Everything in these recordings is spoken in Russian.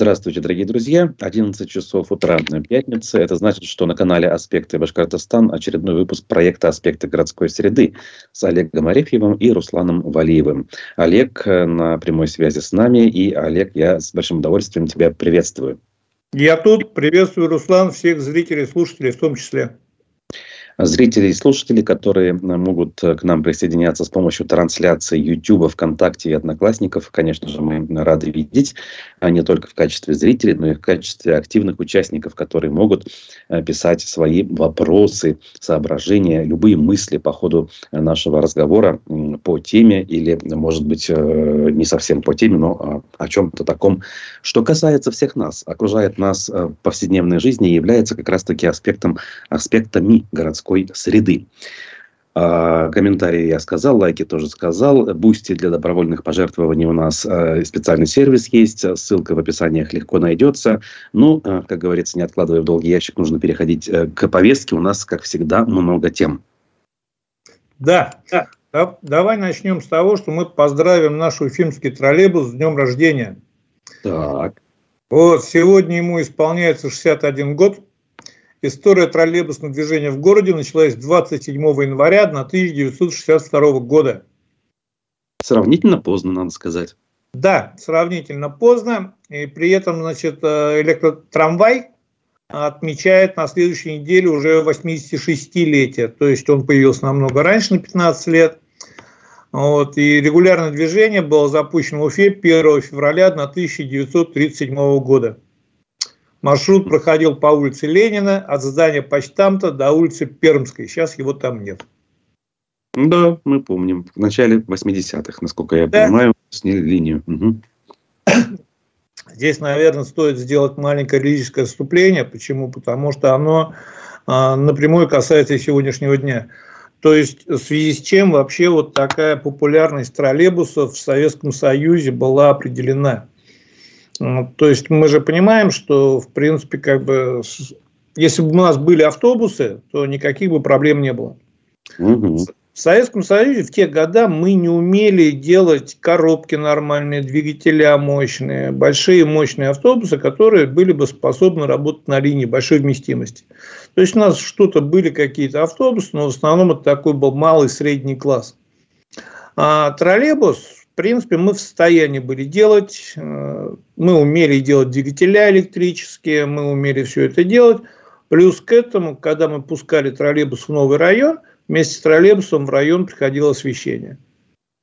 Здравствуйте, дорогие друзья. 11 часов утра пятницы. Это значит, что на канале «Аспекты Башкортостан» очередной выпуск проекта «Аспекты городской среды» с Олегом Арефьевым и Русланом Валиевым. Олег э, на прямой связи с нами. И, Олег, я с большим удовольствием тебя приветствую. Я тут. Приветствую, Руслан, всех зрителей слушателей в том числе зрителей и слушателей, которые э, могут э, к нам присоединяться с помощью трансляции YouTube, ВКонтакте и Одноклассников. Конечно же, мы рады видеть, а не только в качестве зрителей, но и в качестве активных участников, которые могут э, писать свои вопросы, соображения, любые мысли по ходу нашего разговора по теме или, может быть, не совсем по теме, но о чем-то таком, что касается всех нас, окружает нас в повседневной жизни и является как раз-таки аспектом, аспектами городской городской среды. А, комментарии я сказал, лайки тоже сказал. Boosty для добровольных пожертвований у нас а, специальный сервис есть. Ссылка в описаниях легко найдется. Ну, а, как говорится, не откладывая в долгий ящик, нужно переходить э, к повестке. У нас, как всегда, много тем. Да, да. Давай начнем с того, что мы поздравим нашу уфимский троллейбус с днем рождения. Так. Вот, сегодня ему исполняется 61 год. История троллейбусного движения в городе началась 27 января 1962 года. Сравнительно поздно, надо сказать. Да, сравнительно поздно. И при этом, значит, э, электротрамвай отмечает на следующей неделе уже 86-летие. То есть он появился намного раньше, на 15 лет. Вот, и регулярное движение было запущено в Уфе 1 февраля 1937 года. Маршрут проходил по улице Ленина от здания почтамта до улицы Пермской. Сейчас его там нет. Да, мы помним. В начале 80-х, насколько я да. понимаю, сняли линию. Угу. Здесь, наверное, стоит сделать маленькое лирическое вступление. Почему? Потому что оно а, напрямую касается сегодняшнего дня. То есть, в связи с чем вообще вот такая популярность троллейбусов в Советском Союзе была определена. То есть мы же понимаем, что в принципе как бы если бы у нас были автобусы, то никаких бы проблем не было. Угу. В Советском Союзе в те года мы не умели делать коробки нормальные, двигателя мощные, большие мощные автобусы, которые были бы способны работать на линии большой вместимости. То есть у нас что-то были какие-то автобусы, но в основном это такой был малый средний класс. А троллейбус принципе, мы в состоянии были делать, э, мы умели делать двигателя электрические, мы умели все это делать. Плюс к этому, когда мы пускали троллейбус в новый район, вместе с троллейбусом в район приходило освещение.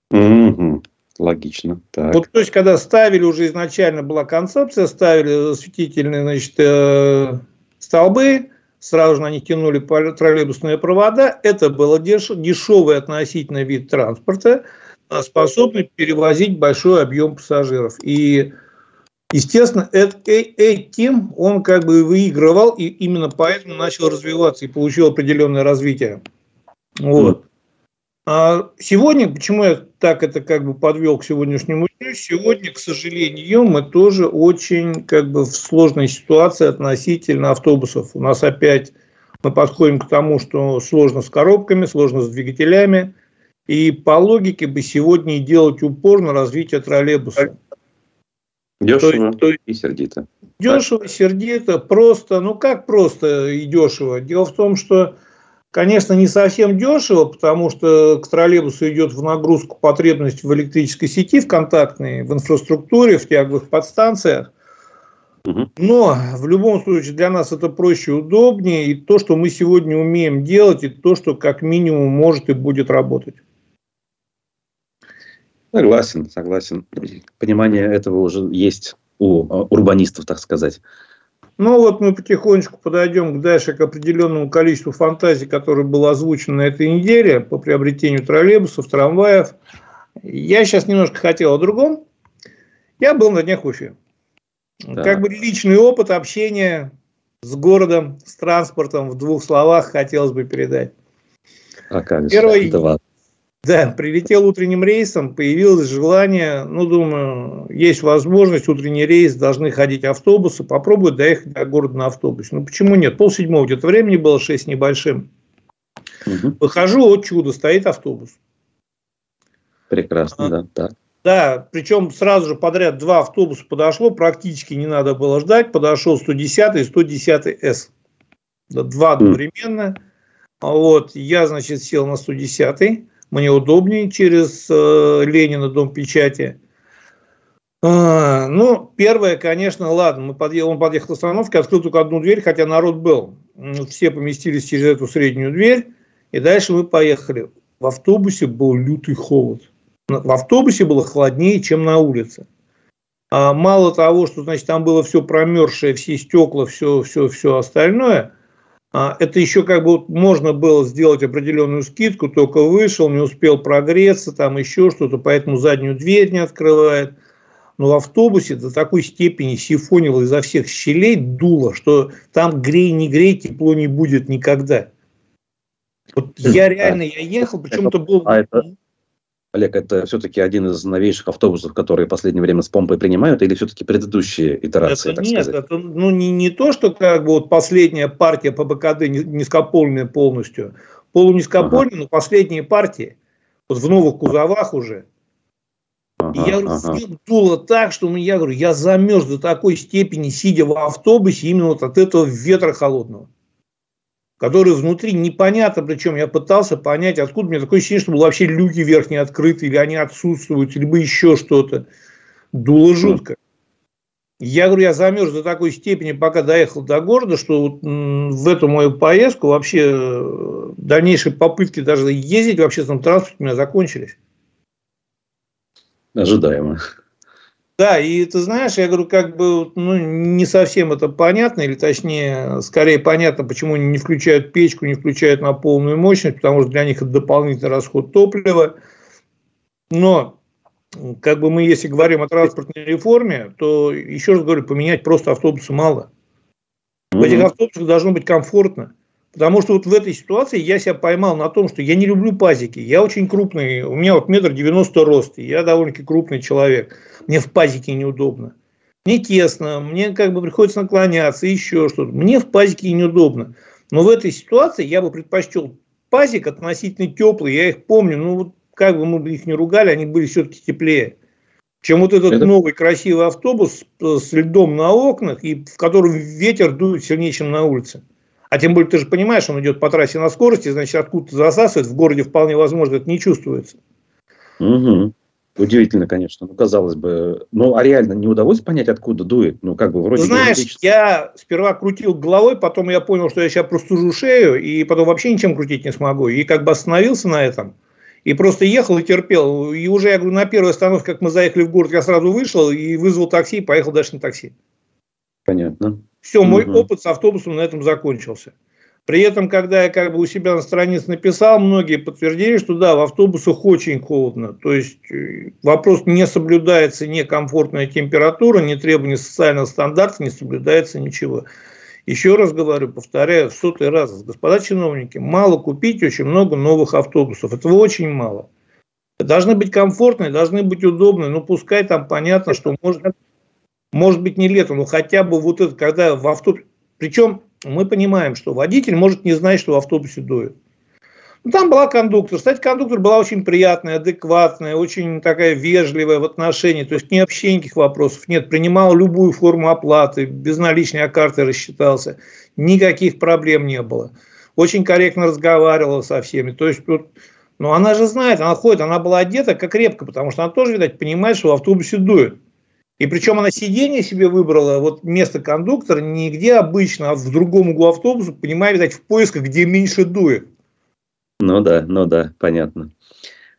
Угу. Логично. Так. Вот, то есть, когда ставили уже изначально была концепция, ставили осветительные значит, э, столбы, сразу же на них тянули троллейбусные провода. Это был деш, дешевый относительно вид транспорта. А способный перевозить большой объем пассажиров. И, естественно, э, этим он как бы выигрывал, и именно поэтому начал развиваться и получил определенное развитие. Вот. А сегодня, почему я так это как бы подвел к сегодняшнему дню, сегодня, к сожалению, мы тоже очень как бы в сложной ситуации относительно автобусов. У нас опять мы подходим к тому, что сложно с коробками, сложно с двигателями – и по логике бы сегодня делать упор на развитие троллейбуса. Дешево то, и сердито. Дешево, и сердито, просто, ну как просто и дешево? Дело в том, что, конечно, не совсем дешево, потому что к троллейбусу идет в нагрузку потребность в электрической сети, в контактной, в инфраструктуре, в тяговых подстанциях. Но в любом случае для нас это проще и удобнее. И то, что мы сегодня умеем делать, и то, что как минимум может и будет работать. Согласен, согласен. Понимание этого уже есть у а, урбанистов, так сказать. Ну вот мы потихонечку подойдем дальше к определенному количеству фантазий, которые было озвучено на этой неделе по приобретению троллейбусов, трамваев. Я сейчас немножко хотел о другом. Я был на днях в Уфе. Да. Как бы личный опыт общения с городом, с транспортом в двух словах хотелось бы передать. А как же? Первый, это да, прилетел утренним рейсом, появилось желание, ну, думаю, есть возможность, утренний рейс, должны ходить автобусы, попробую доехать до города на автобусе. Ну, почему нет? Пол седьмого где-то времени было, шесть небольшим. Угу. Выхожу, от чудо, стоит автобус. Прекрасно, а, да, да. Да, причем сразу же подряд два автобуса подошло, практически не надо было ждать. Подошел 110 и 110 С. Два одновременно. Вот, я, значит, сел на 110 мне удобнее через э, Ленина, дом печати. А, ну, первое, конечно, ладно, мы подъехали, он подъехал к остановке, открыл только одну дверь, хотя народ был. Все поместились через эту среднюю дверь, и дальше мы поехали. В автобусе был лютый холод. В автобусе было холоднее, чем на улице. А мало того, что значит, там было все промерзшее, все стекла, все, все, все остальное, это еще как бы можно было сделать определенную скидку, только вышел, не успел прогреться, там еще что-то, поэтому заднюю дверь не открывает. Но в автобусе до такой степени сифонило изо всех щелей, дуло, что там грей, не грей, тепло не будет никогда. Вот я реально, я ехал, причем это был... А это, Олег, это все-таки один из новейших автобусов, которые в последнее время с помпой принимают, или все-таки предыдущие итерации, это так нет, сказать? это ну, не, не то, что как бы вот последняя партия по БКД низкопольная полностью, полунизкопольная, ага. но последние партии, вот в новых кузовах уже. Ага, я говорю, ага. дуло так, что ну, я говорю, я замерз до такой степени, сидя в автобусе, именно вот от этого ветра холодного который внутри непонятно, причем я пытался понять, откуда у меня такое ощущение, что вообще люки верхние открыты, или они отсутствуют, либо еще что-то. Дуло жутко. Я говорю, я замерз до такой степени, пока доехал до города, что вот в эту мою поездку вообще э, дальнейшие попытки даже ездить в общественном транспорте у меня закончились. Ожидаемо. Да, и ты знаешь, я говорю, как бы ну, не совсем это понятно, или точнее, скорее понятно, почему они не включают печку, не включают на полную мощность, потому что для них это дополнительный расход топлива. Но как бы мы, если говорим о транспортной реформе, то еще раз говорю, поменять просто автобусы мало. В этих автобусах должно быть комфортно. Потому что вот в этой ситуации я себя поймал на том, что я не люблю пазики. Я очень крупный, у меня вот метр девяносто рост, я довольно-таки крупный человек. Мне в пазике неудобно. Мне тесно, мне как бы приходится наклоняться, еще что-то. Мне в пазике неудобно. Но в этой ситуации я бы предпочел пазик относительно теплый. Я их помню, ну вот как бы мы их не ругали, они были все-таки теплее. Чем вот этот Это... новый красивый автобус с льдом на окнах, и в котором ветер дует сильнее, чем на улице. А тем более, ты же понимаешь, он идет по трассе на скорости, значит, откуда-то засасывает, в городе вполне возможно это не чувствуется. Угу. Удивительно, конечно. Ну, казалось бы. Ну, а реально не удалось понять, откуда дует? Ну, как бы вроде Знаешь, бы... я сперва крутил головой, потом я понял, что я сейчас простужу шею, и потом вообще ничем крутить не смогу. И как бы остановился на этом. И просто ехал и терпел. И уже, я говорю, на первой остановке, как мы заехали в город, я сразу вышел и вызвал такси, и поехал дальше на такси. Понятно. Все, мой угу. опыт с автобусом на этом закончился. При этом, когда я как бы у себя на странице написал, многие подтвердили, что да, в автобусах очень холодно. То есть э, вопрос не соблюдается некомфортная температура, не требования социальных стандартов, не соблюдается ничего. Еще раз говорю, повторяю в сотый раз, господа чиновники, мало купить очень много новых автобусов. Этого очень мало. Должны быть комфортные, должны быть удобные. Ну, пускай там понятно, что может может быть не летом, но хотя бы вот это, когда в автобусе, причем мы понимаем, что водитель может не знать, что в автобусе дует. Ну, там была кондуктор. Кстати, кондуктор была очень приятная, адекватная, очень такая вежливая в отношении. То есть, не вообще никаких вопросов нет. Принимал любую форму оплаты, безналичной карты рассчитался. Никаких проблем не было. Очень корректно разговаривала со всеми. То есть, вот, ну, она же знает, она ходит, она была одета как крепко, потому что она тоже, видать, понимает, что в автобусе дует. И причем она сиденье себе выбрала, вот место кондуктора, не где обычно, а в другом углу автобуса, понимая, видать, в поисках, где меньше дует. Ну да, ну да, понятно.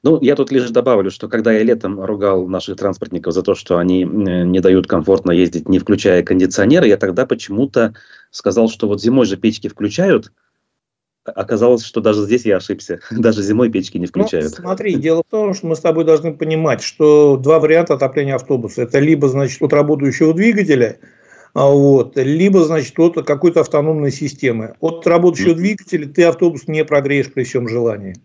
Ну, я тут лишь добавлю, что когда я летом ругал наших транспортников за то, что они не дают комфортно ездить, не включая кондиционеры, я тогда почему-то сказал, что вот зимой же печки включают, оказалось, что даже здесь я ошибся. Даже зимой печки не ну, включают. Ну, смотри, дело в том, что мы с тобой должны понимать, что два варианта отопления автобуса. Это либо, значит, от работающего двигателя, а, вот, либо, значит, от какой-то автономной системы. От работающего двигателя ты автобус не прогреешь при всем желании.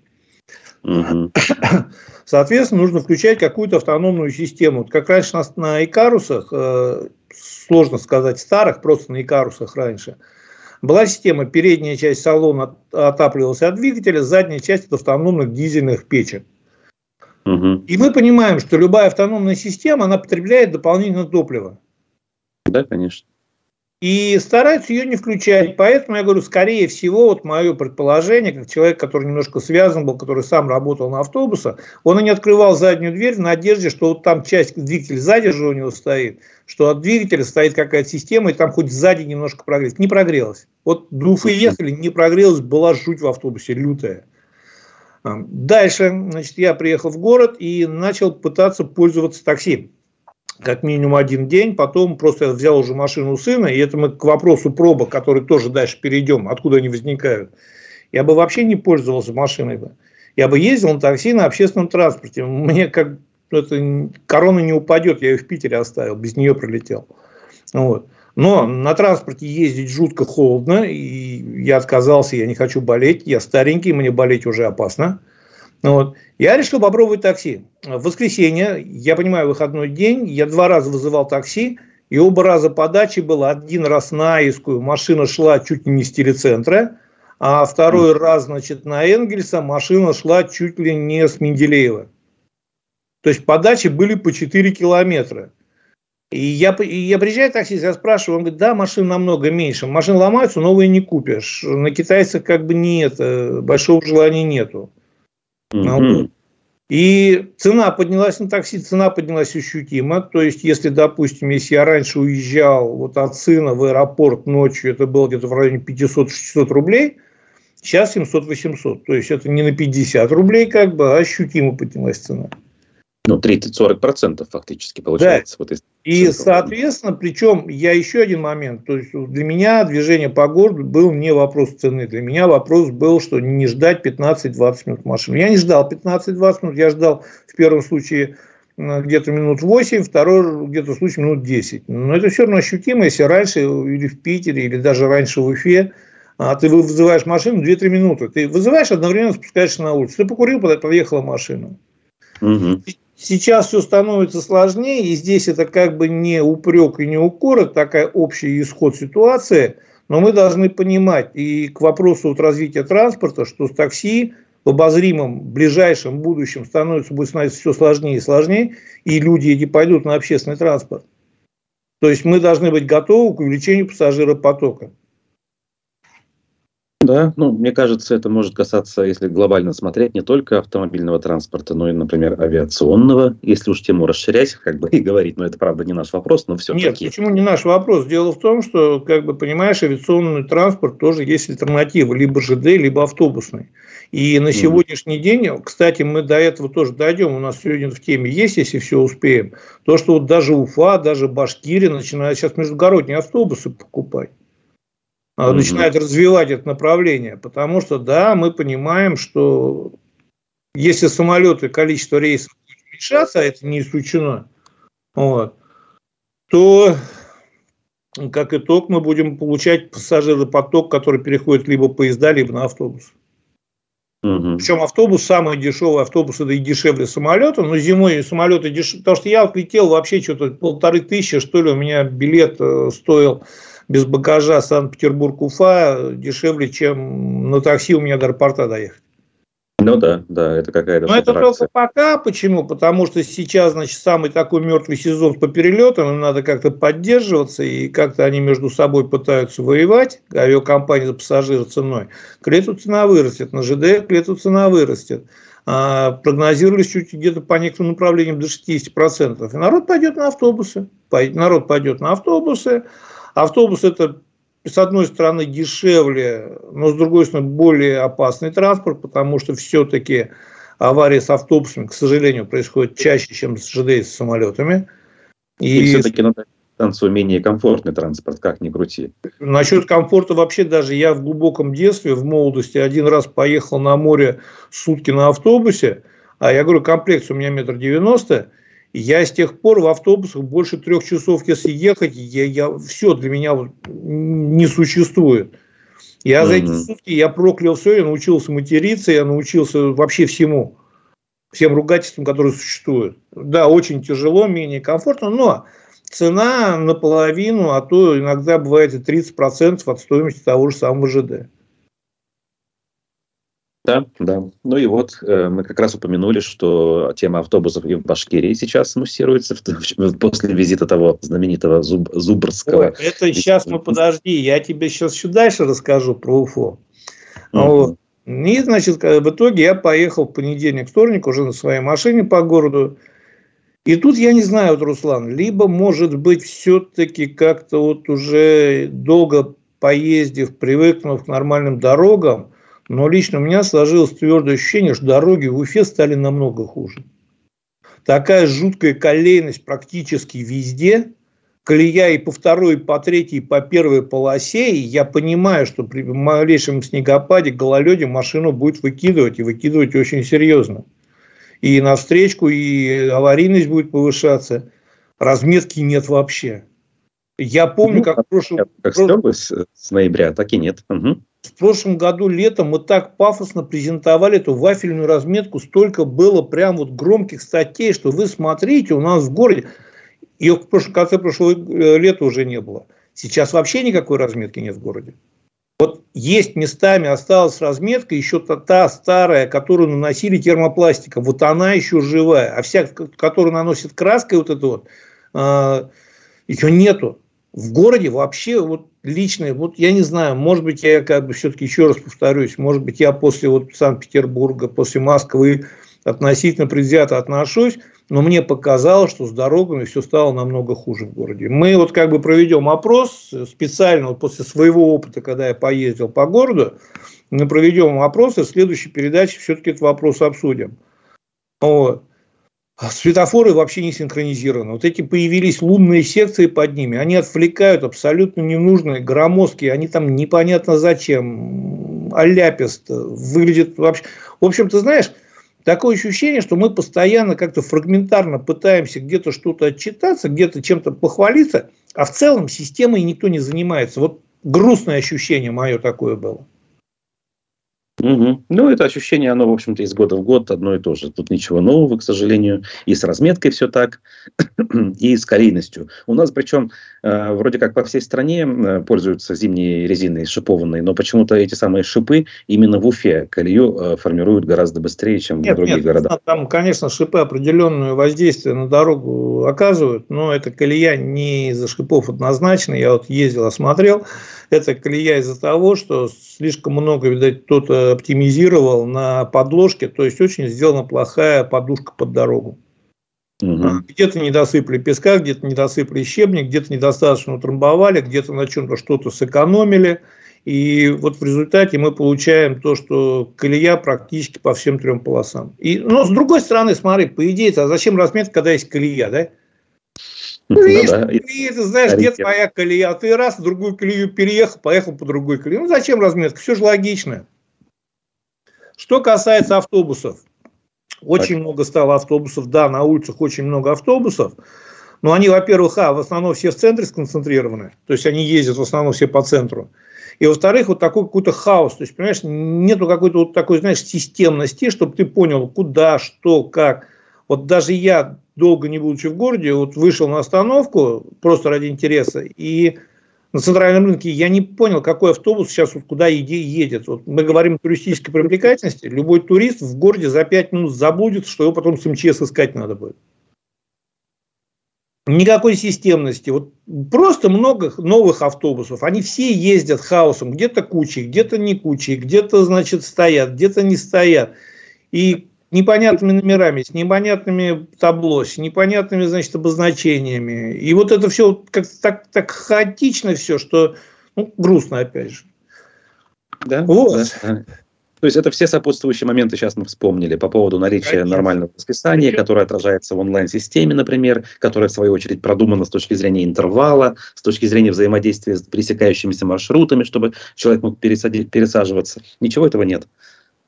Угу. Соответственно, нужно включать какую-то автономную систему. Вот как раньше на, на Икарусах, э, сложно сказать старых, просто на Икарусах раньше – была система, передняя часть салона отапливалась от двигателя, задняя часть от автономных дизельных печек. Угу. И мы понимаем, что любая автономная система, она потребляет дополнительное топливо. Да, конечно и стараются ее не включать. Поэтому я говорю, скорее всего, вот мое предположение, как человек, который немножко связан был, который сам работал на автобусах, он и не открывал заднюю дверь в надежде, что вот там часть двигателя сзади же у него стоит, что от двигателя стоит какая-то система, и там хоть сзади немножко прогрелось. Не прогрелось. Вот до Уфы ехали, не прогрелось, была жуть в автобусе, лютая. Дальше, значит, я приехал в город и начал пытаться пользоваться такси как минимум один день, потом просто я взял уже машину сына, и это мы к вопросу пробок, который тоже дальше перейдем, откуда они возникают. Я бы вообще не пользовался машиной бы. Я бы ездил на такси на общественном транспорте. Мне как это, корона не упадет, я ее в Питере оставил, без нее прилетел. Вот. Но на транспорте ездить жутко холодно, и я отказался, я не хочу болеть, я старенький, мне болеть уже опасно. Вот. Я решил попробовать такси. В воскресенье, я понимаю, выходной день, я два раза вызывал такси, и оба раза подачи было один раз на Аискую, машина шла чуть ли не с телецентра, а второй раз, значит, на Энгельса машина шла чуть ли не с Менделеева. То есть подачи были по 4 километра. И я, и я приезжаю таксист, я спрашиваю, он говорит, да, машин намного меньше, машины ломаются, новые не купишь. На китайцах как бы нет, большого желания нету. Mm-hmm. И цена поднялась на такси, цена поднялась ощутимо. То есть, если, допустим, если я раньше уезжал вот от сына в аэропорт ночью, это было где-то в районе 500-600 рублей, сейчас 700-800. То есть, это не на 50 рублей, как бы, а ощутимо поднялась цена. Ну, 30-40% фактически получается. Да. Вот и, соответственно, причем я еще один момент. То есть, для меня движение по городу был не вопрос цены. Для меня вопрос был, что не ждать 15-20 минут машины. Я не ждал 15-20 минут, я ждал в первом случае где-то минут 8, второй где-то случай минут 10. Но это все равно ощутимо, если раньше или в Питере, или даже раньше в Уфе, а ты вызываешь машину 2-3 минуты. Ты вызываешь, одновременно спускаешься на улицу. Ты покурил, подъехала машина. Угу. Сейчас все становится сложнее, и здесь это как бы не упрек и не укор, это такая общий исход ситуации, но мы должны понимать и к вопросу вот развития транспорта, что с такси в обозримом ближайшем будущем становится, будет становиться все сложнее и сложнее, и люди не пойдут на общественный транспорт. То есть мы должны быть готовы к увеличению пассажиропотока. Да, ну, мне кажется, это может касаться, если глобально смотреть, не только автомобильного транспорта, но и, например, авиационного, если уж тему расширять, как бы и говорить, но это, правда, не наш вопрос, но все-таки. Нет, почему не наш вопрос? Дело в том, что, как бы, понимаешь, авиационный транспорт тоже есть альтернатива, либо ЖД, либо автобусный. И на сегодняшний день, кстати, мы до этого тоже дойдем, у нас сегодня в теме есть, если все успеем, то, что вот даже Уфа, даже Башкирия начинают сейчас междугородние автобусы покупать угу. начинает развивать это направление. Потому что, да, мы понимаем, что если самолеты, количество рейсов будет уменьшаться, а это не исключено, вот, то как итог мы будем получать пассажиропоток, который переходит либо поезда, либо на автобус. Угу. Причем автобус самый дешевый, автобус это и дешевле самолета, но зимой самолеты дешевле. Потому что я летел вообще что-то полторы тысячи, что ли, у меня билет э, стоил без багажа Санкт-Петербург-Уфа дешевле, чем на такси у меня до аэропорта доехать. Ну да, да, это какая-то Но это только пока. Почему? Потому что сейчас, значит, самый такой мертвый сезон по перелетам, им надо как-то поддерживаться, и как-то они между собой пытаются воевать, авиакомпания за пассажира ценой. К лету цена вырастет, на ЖД к лету цена вырастет. А, прогнозировали чуть где-то по некоторым направлениям до 60%. И народ пойдет на автобусы. Народ пойдет на автобусы, Автобус это с одной стороны дешевле, но с другой стороны более опасный транспорт, потому что все-таки аварии с автобусами, к сожалению, происходят чаще, чем с ЖД и с самолетами. И, и все-таки на станцию менее комфортный транспорт, как ни крути. Насчет комфорта вообще даже я в глубоком детстве, в молодости, один раз поехал на море сутки на автобусе, а я говорю, комплекс у меня метр девяносто, я с тех пор в автобусах больше трех часов, если ехать, я, я, все для меня не существует. Я mm-hmm. за эти сутки я проклял все, я научился материться, я научился вообще всему, всем ругательствам, которые существуют. Да, очень тяжело, менее комфортно, но цена наполовину, а то иногда бывает и 30% от стоимости того же самого ЖД. Да, да. Ну и вот э, мы как раз упомянули, что тема автобусов и в Башкирии сейчас муссируется после визита того знаменитого Зуб, Зубрского. Ой, это сейчас мы подожди, я тебе сейчас еще дальше расскажу про УФО. Mm-hmm. Вот. И, значит, в итоге я поехал в понедельник, вторник уже на своей машине по городу. И тут я не знаю, вот, Руслан, либо, может быть, все-таки как-то вот уже долго поездив, привыкнув к нормальным дорогам, но лично у меня сложилось твердое ощущение, что дороги в Уфе стали намного хуже. Такая жуткая колейность практически везде. Колея и по второй, и по третьей, и по первой полосе. И я понимаю, что при малейшем снегопаде, гололеде машину будет выкидывать, и выкидывать очень серьезно. И на встречку, и аварийность будет повышаться. Разметки нет вообще. Я помню, ну, как в прошлом... Как с, с ноября, так и нет. Угу. В прошлом году летом мы так пафосно презентовали эту вафельную разметку, столько было прям вот громких статей, что вы смотрите, у нас в городе, ее в прошлом, конце прошлого э, лета уже не было. Сейчас вообще никакой разметки нет в городе. Вот есть местами осталась разметка, еще та, та старая, которую наносили термопластиком, вот она еще живая, а вся, которую наносит краской вот это вот, э, ее нету в городе вообще вот личное, вот я не знаю, может быть, я как бы все-таки еще раз повторюсь, может быть, я после вот Санкт-Петербурга, после Москвы относительно предвзято отношусь, но мне показалось, что с дорогами все стало намного хуже в городе. Мы вот как бы проведем опрос специально вот после своего опыта, когда я поездил по городу, мы проведем опрос, и в следующей передаче все-таки этот вопрос обсудим. Вот. А светофоры вообще не синхронизированы. Вот эти появились лунные секции под ними, они отвлекают абсолютно ненужные, громоздкие, они там непонятно зачем, аляпист, выглядит вообще... В общем, ты знаешь, такое ощущение, что мы постоянно как-то фрагментарно пытаемся где-то что-то отчитаться, где-то чем-то похвалиться, а в целом системой никто не занимается. Вот грустное ощущение мое такое было. Угу. Ну, это ощущение, оно, в общем-то, из года в год одно и то же. Тут ничего нового, к сожалению. И с разметкой все так, и с калийностью. У нас, причем, э, вроде как по всей стране э, пользуются зимней резиной шипованной, но почему-то эти самые шипы именно в Уфе колею э, формируют гораздо быстрее, чем нет, в других нет, городах. Там, конечно, шипы определенное воздействие на дорогу оказывают, но эта колея не из-за шипов однозначно. Я вот ездил, осмотрел. Это колея из-за того, что слишком много, видать, кто-то оптимизировал на подложке, то есть очень сделана плохая подушка под дорогу. Угу. Где-то не досыпали песка, где-то не досыпали щебня, где-то недостаточно утрамбовали, где-то на чем-то что-то сэкономили. И вот в результате мы получаем то, что колея практически по всем трем полосам. И, но с другой стороны, смотри, по идее, а зачем разметка, когда есть колея, да? Ну, видишь, ну, да. колея, ты знаешь, где твоя колея, а ты раз в другую колею переехал, поехал по другой колее. Ну, зачем разметка? Все же логично. Что касается автобусов. Очень так. много стало автобусов. Да, на улицах очень много автобусов. Но они, во-первых, а, в основном все в центре сконцентрированы. То есть, они ездят в основном все по центру. И, во-вторых, вот такой какой-то хаос. То есть, понимаешь, нету какой-то вот такой, знаешь, системности, чтобы ты понял, куда, что, как. Вот даже я долго не будучи в городе, вот вышел на остановку просто ради интереса, и на центральном рынке я не понял, какой автобус сейчас вот куда едет. Вот мы говорим о туристической привлекательности, любой турист в городе за 5 минут заблудится, что его потом с МЧС искать надо будет. Никакой системности. Вот просто много новых автобусов. Они все ездят хаосом. Где-то кучей, где-то не кучей, где-то, значит, стоят, где-то не стоят. И непонятными номерами, с непонятными табло, с непонятными, значит, обозначениями. И вот это все как так, так хаотично все, что ну, грустно опять же. Да, вот. да. То есть это все сопутствующие моменты сейчас мы вспомнили по поводу наличия Конечно. нормального расписания, которое отражается в онлайн-системе, например, которая в свою очередь продумана с точки зрения интервала, с точки зрения взаимодействия с пересекающимися маршрутами, чтобы человек мог пересаживаться. Ничего этого нет.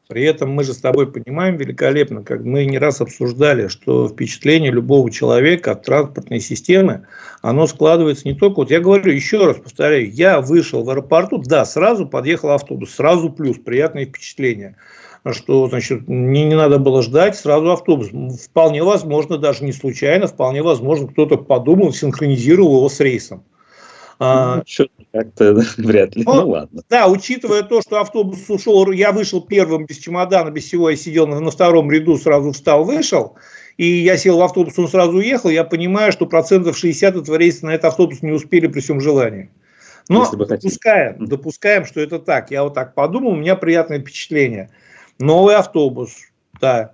При этом мы же с тобой понимаем великолепно, как мы не раз обсуждали, что впечатление любого человека от транспортной системы, оно складывается не только... Вот я говорю, еще раз повторяю, я вышел в аэропорту, да, сразу подъехал автобус, сразу плюс, приятное впечатление что значит, не, не надо было ждать сразу автобус. Вполне возможно, даже не случайно, вполне возможно, кто-то подумал, синхронизировал его с рейсом. А, ну, как-то вряд ли, ну, ну ладно. Да, учитывая то, что автобус ушел, я вышел первым без чемодана, без всего, я сидел на, на втором ряду, сразу встал, вышел, и я сел в автобус, он сразу уехал, я понимаю, что процентов 60 этого рейса на этот автобус не успели при всем желании. Но допускаем, допускаем, что это так. Я вот так подумал, у меня приятное впечатление. Новый автобус, да,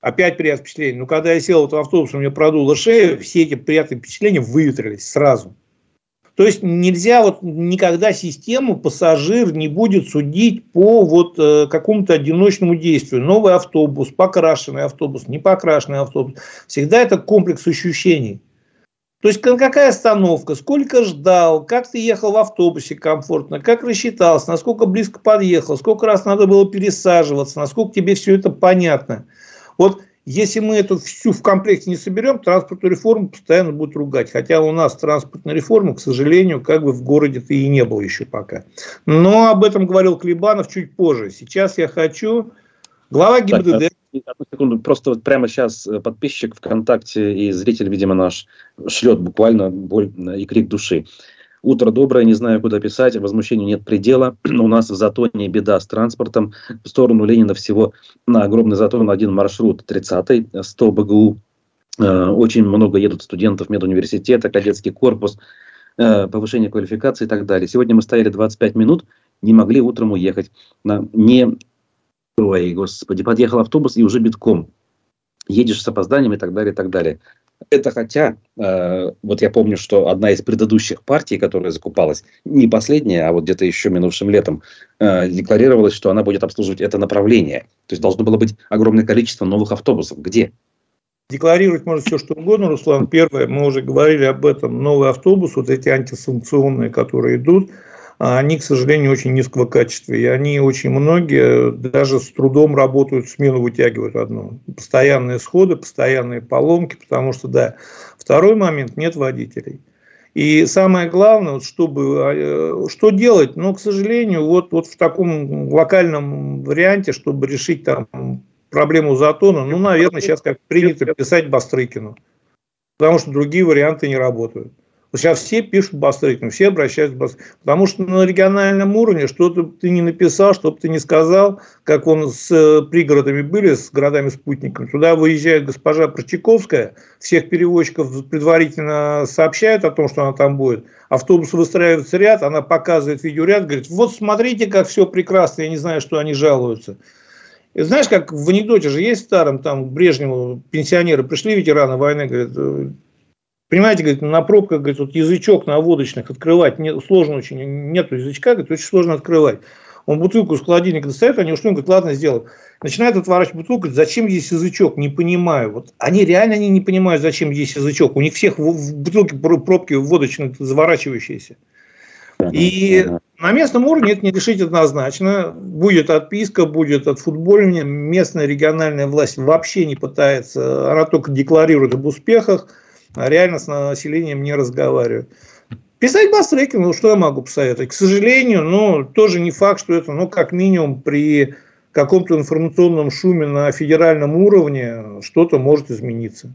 опять приятное впечатление. Но когда я сел в этот автобус, у меня продуло шею, все эти приятные впечатления выветрились сразу. То есть нельзя вот никогда систему пассажир не будет судить по вот э, какому-то одиночному действию. Новый автобус, покрашенный автобус, не покрашенный автобус. Всегда это комплекс ощущений. То есть какая остановка, сколько ждал, как ты ехал в автобусе комфортно, как рассчитался, насколько близко подъехал, сколько раз надо было пересаживаться, насколько тебе все это понятно. Вот если мы эту всю в комплекте не соберем, транспортную реформу постоянно будут ругать. Хотя у нас транспортная реформа, к сожалению, как бы в городе-то и не было еще пока. Но об этом говорил Клебанов чуть позже. Сейчас я хочу... Глава ГИБДД... Так, одну секунду, просто вот прямо сейчас э, подписчик ВКонтакте и зритель, видимо, наш шлет буквально боль и крик души. Утро доброе, не знаю, куда писать, возмущению нет предела. У нас в Затоне беда с транспортом. В сторону Ленина всего на огромный Затон один маршрут 30-й, 100 БГУ. Э, очень много едут студентов медуниверситета, кадетский корпус, э, повышение квалификации и так далее. Сегодня мы стояли 25 минут, не могли утром уехать. Не, ой, господи, подъехал автобус и уже битком. Едешь с опозданием и так далее, и так далее. Это хотя, э, вот я помню, что одна из предыдущих партий, которая закупалась, не последняя, а вот где-то еще минувшим летом, э, декларировалась, что она будет обслуживать это направление. То есть должно было быть огромное количество новых автобусов. Где? Декларировать можно все, что угодно, Руслан. Первое, мы уже говорили об этом, новый автобус, вот эти антисанкционные, которые идут – они, к сожалению, очень низкого качества. И они очень многие даже с трудом работают, смену вытягивают одну. Постоянные сходы, постоянные поломки, потому что, да. Второй момент – нет водителей. И самое главное, вот чтобы, а, что делать? Ну, к сожалению, вот, вот в таком локальном варианте, чтобы решить там проблему затона, ну, наверное, сейчас как принято писать Бастрыкину. Потому что другие варианты не работают. Сейчас все пишут Бастрыкину, все обращаются к Бастрыкину. Потому что на региональном уровне что-то ты не написал, что бы ты не сказал, как он с э, пригородами были, с городами-спутниками. Туда выезжает госпожа Прочаковская, всех перевозчиков предварительно сообщают о том, что она там будет. Автобус выстраивается ряд, она показывает видеоряд, говорит, вот смотрите, как все прекрасно, я не знаю, что они жалуются. Знаешь, как в анекдоте же есть старом, там, Брежневу пенсионеры пришли, ветераны войны, говорят, Понимаете, говорит, на пробках, говорит, вот язычок на водочных открывать не, сложно очень, нет язычка, говорит, очень сложно открывать. Он бутылку из холодильника достает, они ушли, он говорит, ладно, сделал. Начинает отворачивать бутылку, говорит, зачем здесь язычок, не понимаю. Вот они реально они не понимают, зачем здесь язычок. У них всех в, бутылке пробки водочные заворачивающиеся. И на местном уровне это не решить однозначно. Будет отписка, будет от футбольного. Местная региональная власть вообще не пытается, она только декларирует об успехах а реально с населением не разговаривают. Писать бастреки, ну что я могу посоветовать? К сожалению, ну тоже не факт, что это, ну как минимум при каком-то информационном шуме на федеральном уровне что-то может измениться.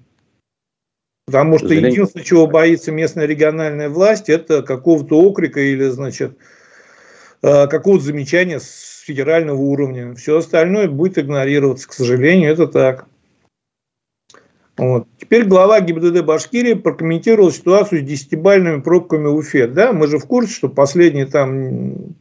Потому что единственное, чего боится местная региональная власть, это какого-то окрика или, значит, э, какого-то замечания с федерального уровня. Все остальное будет игнорироваться. К сожалению, это так. Вот. Теперь глава ГИБДД Башкирии прокомментировал ситуацию с десятибальными пробками в Уфе. Да, мы же в курсе, что последние там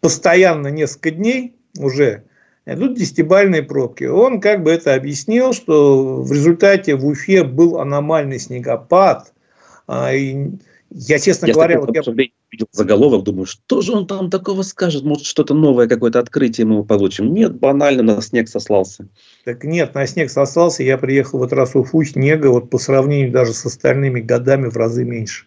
постоянно несколько дней уже идут десятибальные пробки. Он как бы это объяснил, что в результате в Уфе был аномальный снегопад, а, и я, честно я говоря, вот я видел заголовок, думаю, что же он там такого скажет? Может, что-то новое, какое-то открытие мы получим? Нет, банально на снег сослался. Так нет, на снег сослался. Я приехал в этот раз в Уфу, снега вот по сравнению даже с остальными годами в разы меньше.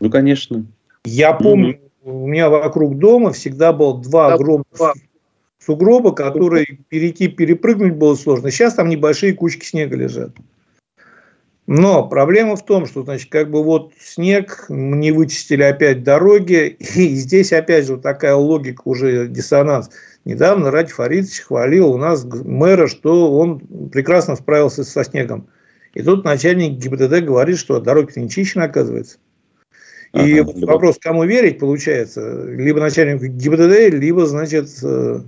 Ну, конечно. Я помню, mm-hmm. у меня вокруг дома всегда было два да, огромных два. сугроба, которые перейти, перепрыгнуть было сложно. Сейчас там небольшие кучки снега лежат. Но проблема в том, что, значит, как бы вот снег, не вычистили опять дороги, и здесь опять же вот такая логика, уже диссонанс. Недавно Ради Фаридович хвалил у нас мэра, что он прекрасно справился со снегом. И тут начальник ГИБДД говорит, что дороги-то не чищены, оказывается. И ага, либо... вопрос, кому верить, получается, либо начальнику ГИБДД, либо, значит, э,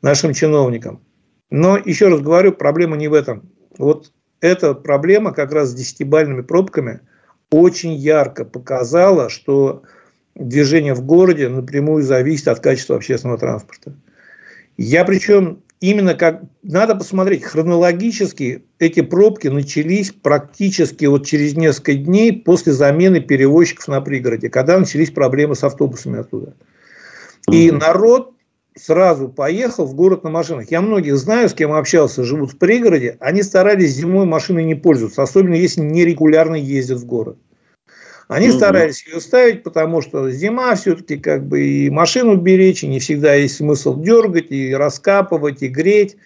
нашим чиновникам. Но, еще раз говорю, проблема не в этом. Вот эта проблема как раз с десятибальными пробками очень ярко показала, что движение в городе напрямую зависит от качества общественного транспорта. Я причем именно как надо посмотреть хронологически эти пробки начались практически вот через несколько дней после замены перевозчиков на пригороде, когда начались проблемы с автобусами оттуда. И народ сразу поехал в город на машинах. Я многих знаю, с кем общался, живут в пригороде. Они старались зимой машиной не пользоваться, особенно если нерегулярно ездят в город. Они угу. старались ее ставить, потому что зима все-таки как бы и машину беречь, и не всегда есть смысл дергать, и раскапывать, и греть.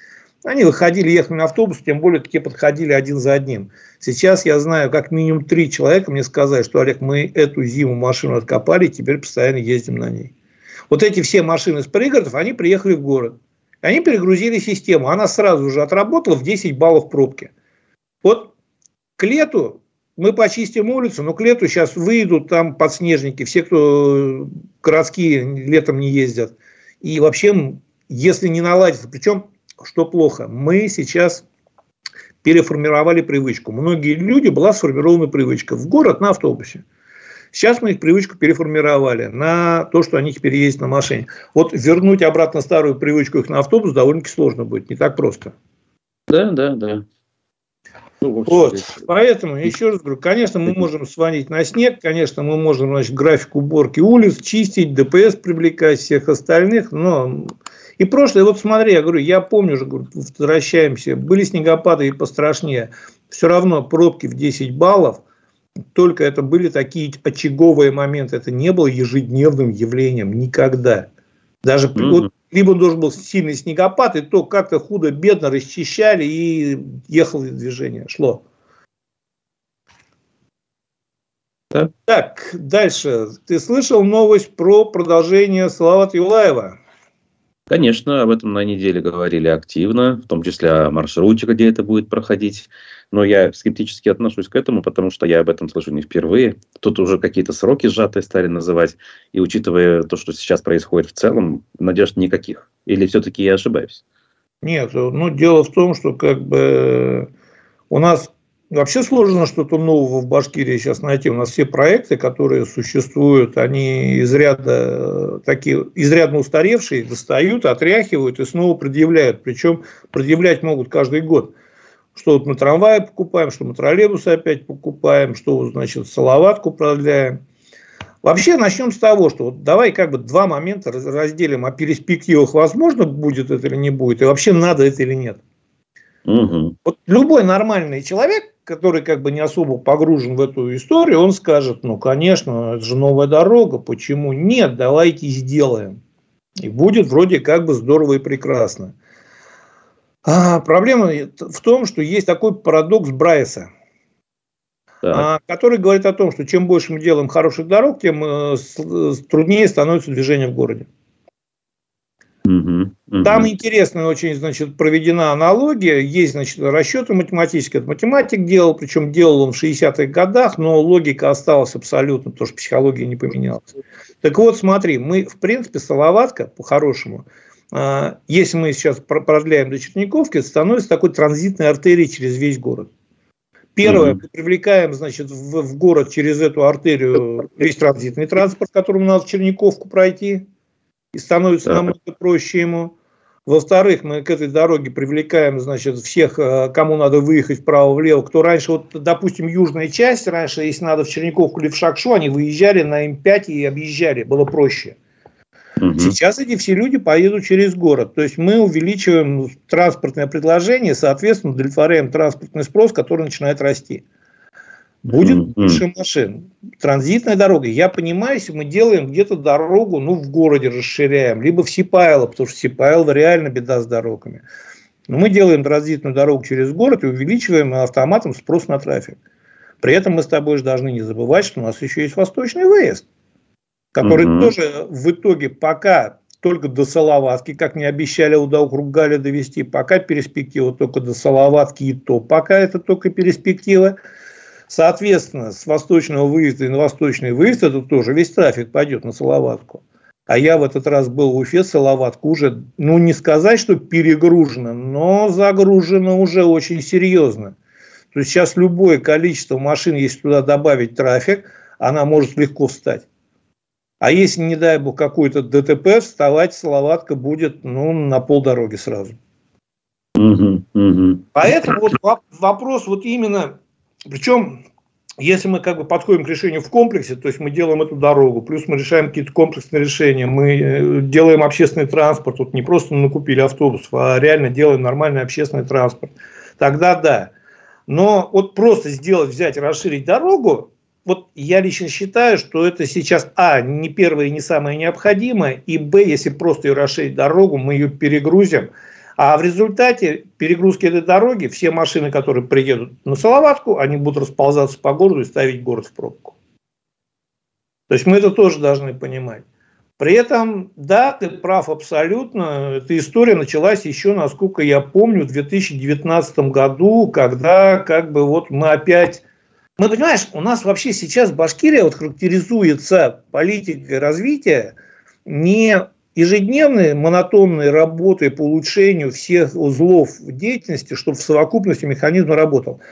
Они выходили, ехали на автобус, тем более такие подходили один за одним. Сейчас я знаю, как минимум три человека мне сказали, что, Олег, мы эту зиму машину откопали, теперь постоянно ездим на ней. Вот эти все машины с пригородов, они приехали в город. Они перегрузили систему. Она сразу же отработала в 10 баллов пробки. Вот к лету мы почистим улицу, но к лету сейчас выйдут там подснежники, все, кто городские летом не ездят. И вообще, если не наладится, причем, что плохо, мы сейчас переформировали привычку. Многие люди была сформирована привычка в город на автобусе. Сейчас мы их привычку переформировали на то, что они теперь ездят на машине. Вот вернуть обратно старую привычку их на автобус довольно-таки сложно будет, не так просто. Да, да, да. Ну, вот, поэтому, еще раз говорю, конечно, мы можем звонить на снег, конечно, мы можем, значит, график уборки улиц, чистить, ДПС привлекать, всех остальных, но и прошлое, вот смотри, я говорю, я помню уже, говорю, возвращаемся, были снегопады и пострашнее, все равно пробки в 10 баллов, только это были такие очаговые моменты, это не было ежедневным явлением никогда. Даже mm-hmm. вот либо должен был сильный снегопад, и то как-то худо-бедно расчищали, и ехало движение, шло. Да. Так, дальше. Ты слышал новость про продолжение Салавата Юлаева? Конечно, об этом на неделе говорили активно, в том числе о маршруте, где это будет проходить. Но я скептически отношусь к этому, потому что я об этом слышу не впервые. Тут уже какие-то сроки сжатые стали называть. И учитывая то, что сейчас происходит в целом, надежд никаких. Или все-таки я ошибаюсь? Нет, ну дело в том, что как бы у нас Вообще сложно что-то нового в Башкирии сейчас найти. У нас все проекты, которые существуют, они из ряда, такие, изрядно устаревшие, достают, отряхивают и снова предъявляют. Причем предъявлять могут каждый год. Что вот мы трамваи покупаем, что мы троллейбусы опять покупаем, что значит салаватку продляем. Вообще начнем с того, что вот давай как бы два момента разделим о перспективах, возможно будет это или не будет, и вообще надо это или нет. Угу. Вот любой нормальный человек, который как бы не особо погружен в эту историю, он скажет, ну, конечно, это же новая дорога, почему нет, давайте сделаем. И будет вроде как бы здорово и прекрасно. А проблема в том, что есть такой парадокс Брайса, а, который говорит о том, что чем больше мы делаем хороших дорог, тем э, труднее становится движение в городе. Угу, Там интересно очень, значит, проведена аналогия. Есть, значит, расчеты математические. Это математик делал, причем делал он в 60-х годах, но логика осталась абсолютно, потому что психология не поменялась. Так вот, смотри, мы, в принципе, Салаватка, по-хорошему, если мы сейчас продляем до Черниковки, это становится такой транзитной артерией через весь город. Первое, мы привлекаем, значит, в, в город через эту артерию весь транзитный транспорт, которому надо в Черниковку пройти и становится намного проще ему. Во-вторых, мы к этой дороге привлекаем, значит, всех, э, кому надо выехать вправо-влево. Кто раньше, вот, допустим, южная часть, раньше, если надо в Черниковку или в Шакшу, они выезжали на М5 и объезжали, было проще. Угу. Сейчас эти все люди поедут через город. То есть мы увеличиваем транспортное предложение, соответственно, удовлетворяем транспортный спрос, который начинает расти. Будет mm-hmm. больше машин. Транзитная дорога. Я понимаю, если мы делаем где-то дорогу, ну, в городе расширяем, либо в Сипайло, потому что Сипайло реально беда с дорогами. Но мы делаем транзитную дорогу через город и увеличиваем автоматом спрос на трафик. При этом мы с тобой же должны не забывать, что у нас еще есть восточный выезд, который mm-hmm. тоже в итоге пока только до Салаватки, как мне обещали до Галя довести, пока перспектива только до Салаватки и то, пока это только перспектива. Соответственно, с восточного выезда и на восточный выезд это тоже весь трафик пойдет на Салаватку. А я в этот раз был в Уфе, Салаватку уже, ну не сказать, что перегружено, но загружено уже очень серьезно. То есть сейчас любое количество машин, если туда добавить трафик, она может легко встать. А если, не дай бог, какой-то ДТП, вставать Салаватка будет ну, на полдороги сразу. Угу, угу. Поэтому вот вопрос вот именно, причем если мы как бы подходим к решению в комплексе, то есть мы делаем эту дорогу, плюс мы решаем какие-то комплексные решения, мы э, делаем общественный транспорт, вот не просто накупили автобус, а реально делаем нормальный общественный транспорт, тогда да. Но вот просто сделать, взять, расширить дорогу, вот я лично считаю, что это сейчас, а, не первое и не самое необходимое, и, б, если просто ее расширить дорогу, мы ее перегрузим, а в результате перегрузки этой дороги все машины, которые приедут на Салаватку, они будут расползаться по городу и ставить город в пробку. То есть мы это тоже должны понимать. При этом, да, ты прав абсолютно. Эта история началась еще, насколько я помню, в 2019 году, когда как бы вот мы опять мы, понимаешь, у нас вообще сейчас Башкирия вот характеризуется политикой развития не ежедневной монотонной работой по улучшению всех узлов деятельности, чтобы в совокупности механизм работал.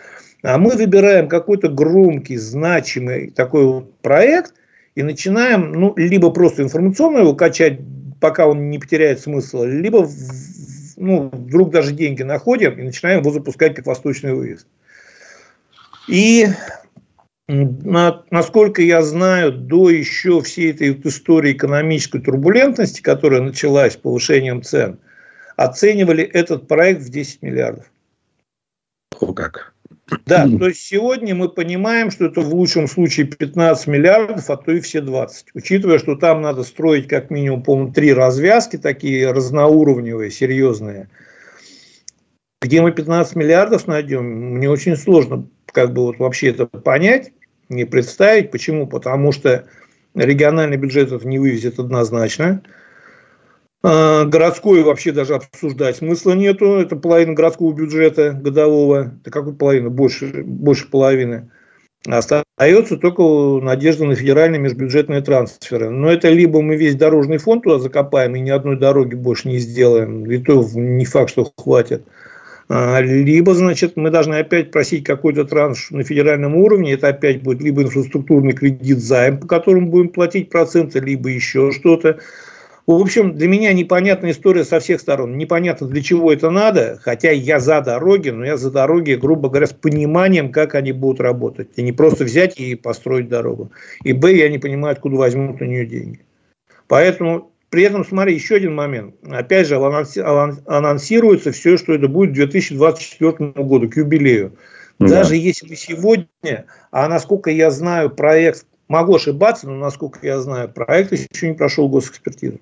А мы выбираем какой-то громкий, значимый такой вот проект и начинаем, ну, либо просто информационно его качать, пока он не потеряет смысла, либо, ну, вдруг даже деньги находим и начинаем его запускать как восточный выезд. И насколько я знаю, до еще всей этой истории экономической турбулентности, которая началась с повышением цен, оценивали этот проект в 10 миллиардов. О, как? Да, то есть сегодня мы понимаем, что это в лучшем случае 15 миллиардов, а то и все 20. Учитывая, что там надо строить как минимум, по-моему, три развязки такие разноуровневые, серьезные. Где мы 15 миллиардов найдем, мне очень сложно как бы вот вообще это понять, не представить. Почему? Потому что региональный бюджет это не вывезет однозначно. А, городской вообще даже обсуждать смысла нету. Это половина городского бюджета годового. Это какой половина? Больше, больше половины. Остается только надежда на федеральные межбюджетные трансферы. Но это либо мы весь дорожный фонд туда закопаем и ни одной дороги больше не сделаем, и то не факт, что хватит – либо, значит, мы должны опять просить какой-то транш на федеральном уровне, это опять будет либо инфраструктурный кредит, займ, по которому будем платить проценты, либо еще что-то. В общем, для меня непонятная история со всех сторон. Непонятно, для чего это надо, хотя я за дороги, но я за дороги, грубо говоря, с пониманием, как они будут работать. И не просто взять и построить дорогу. И б, я не понимаю, откуда возьмут на нее деньги. Поэтому при этом, смотри, еще один момент. Опять же, анонсируется все, что это будет к 2024 году, к юбилею. Да. Даже если бы сегодня, а насколько я знаю, проект, могу ошибаться, но насколько я знаю, проект еще не прошел госэкспертизу.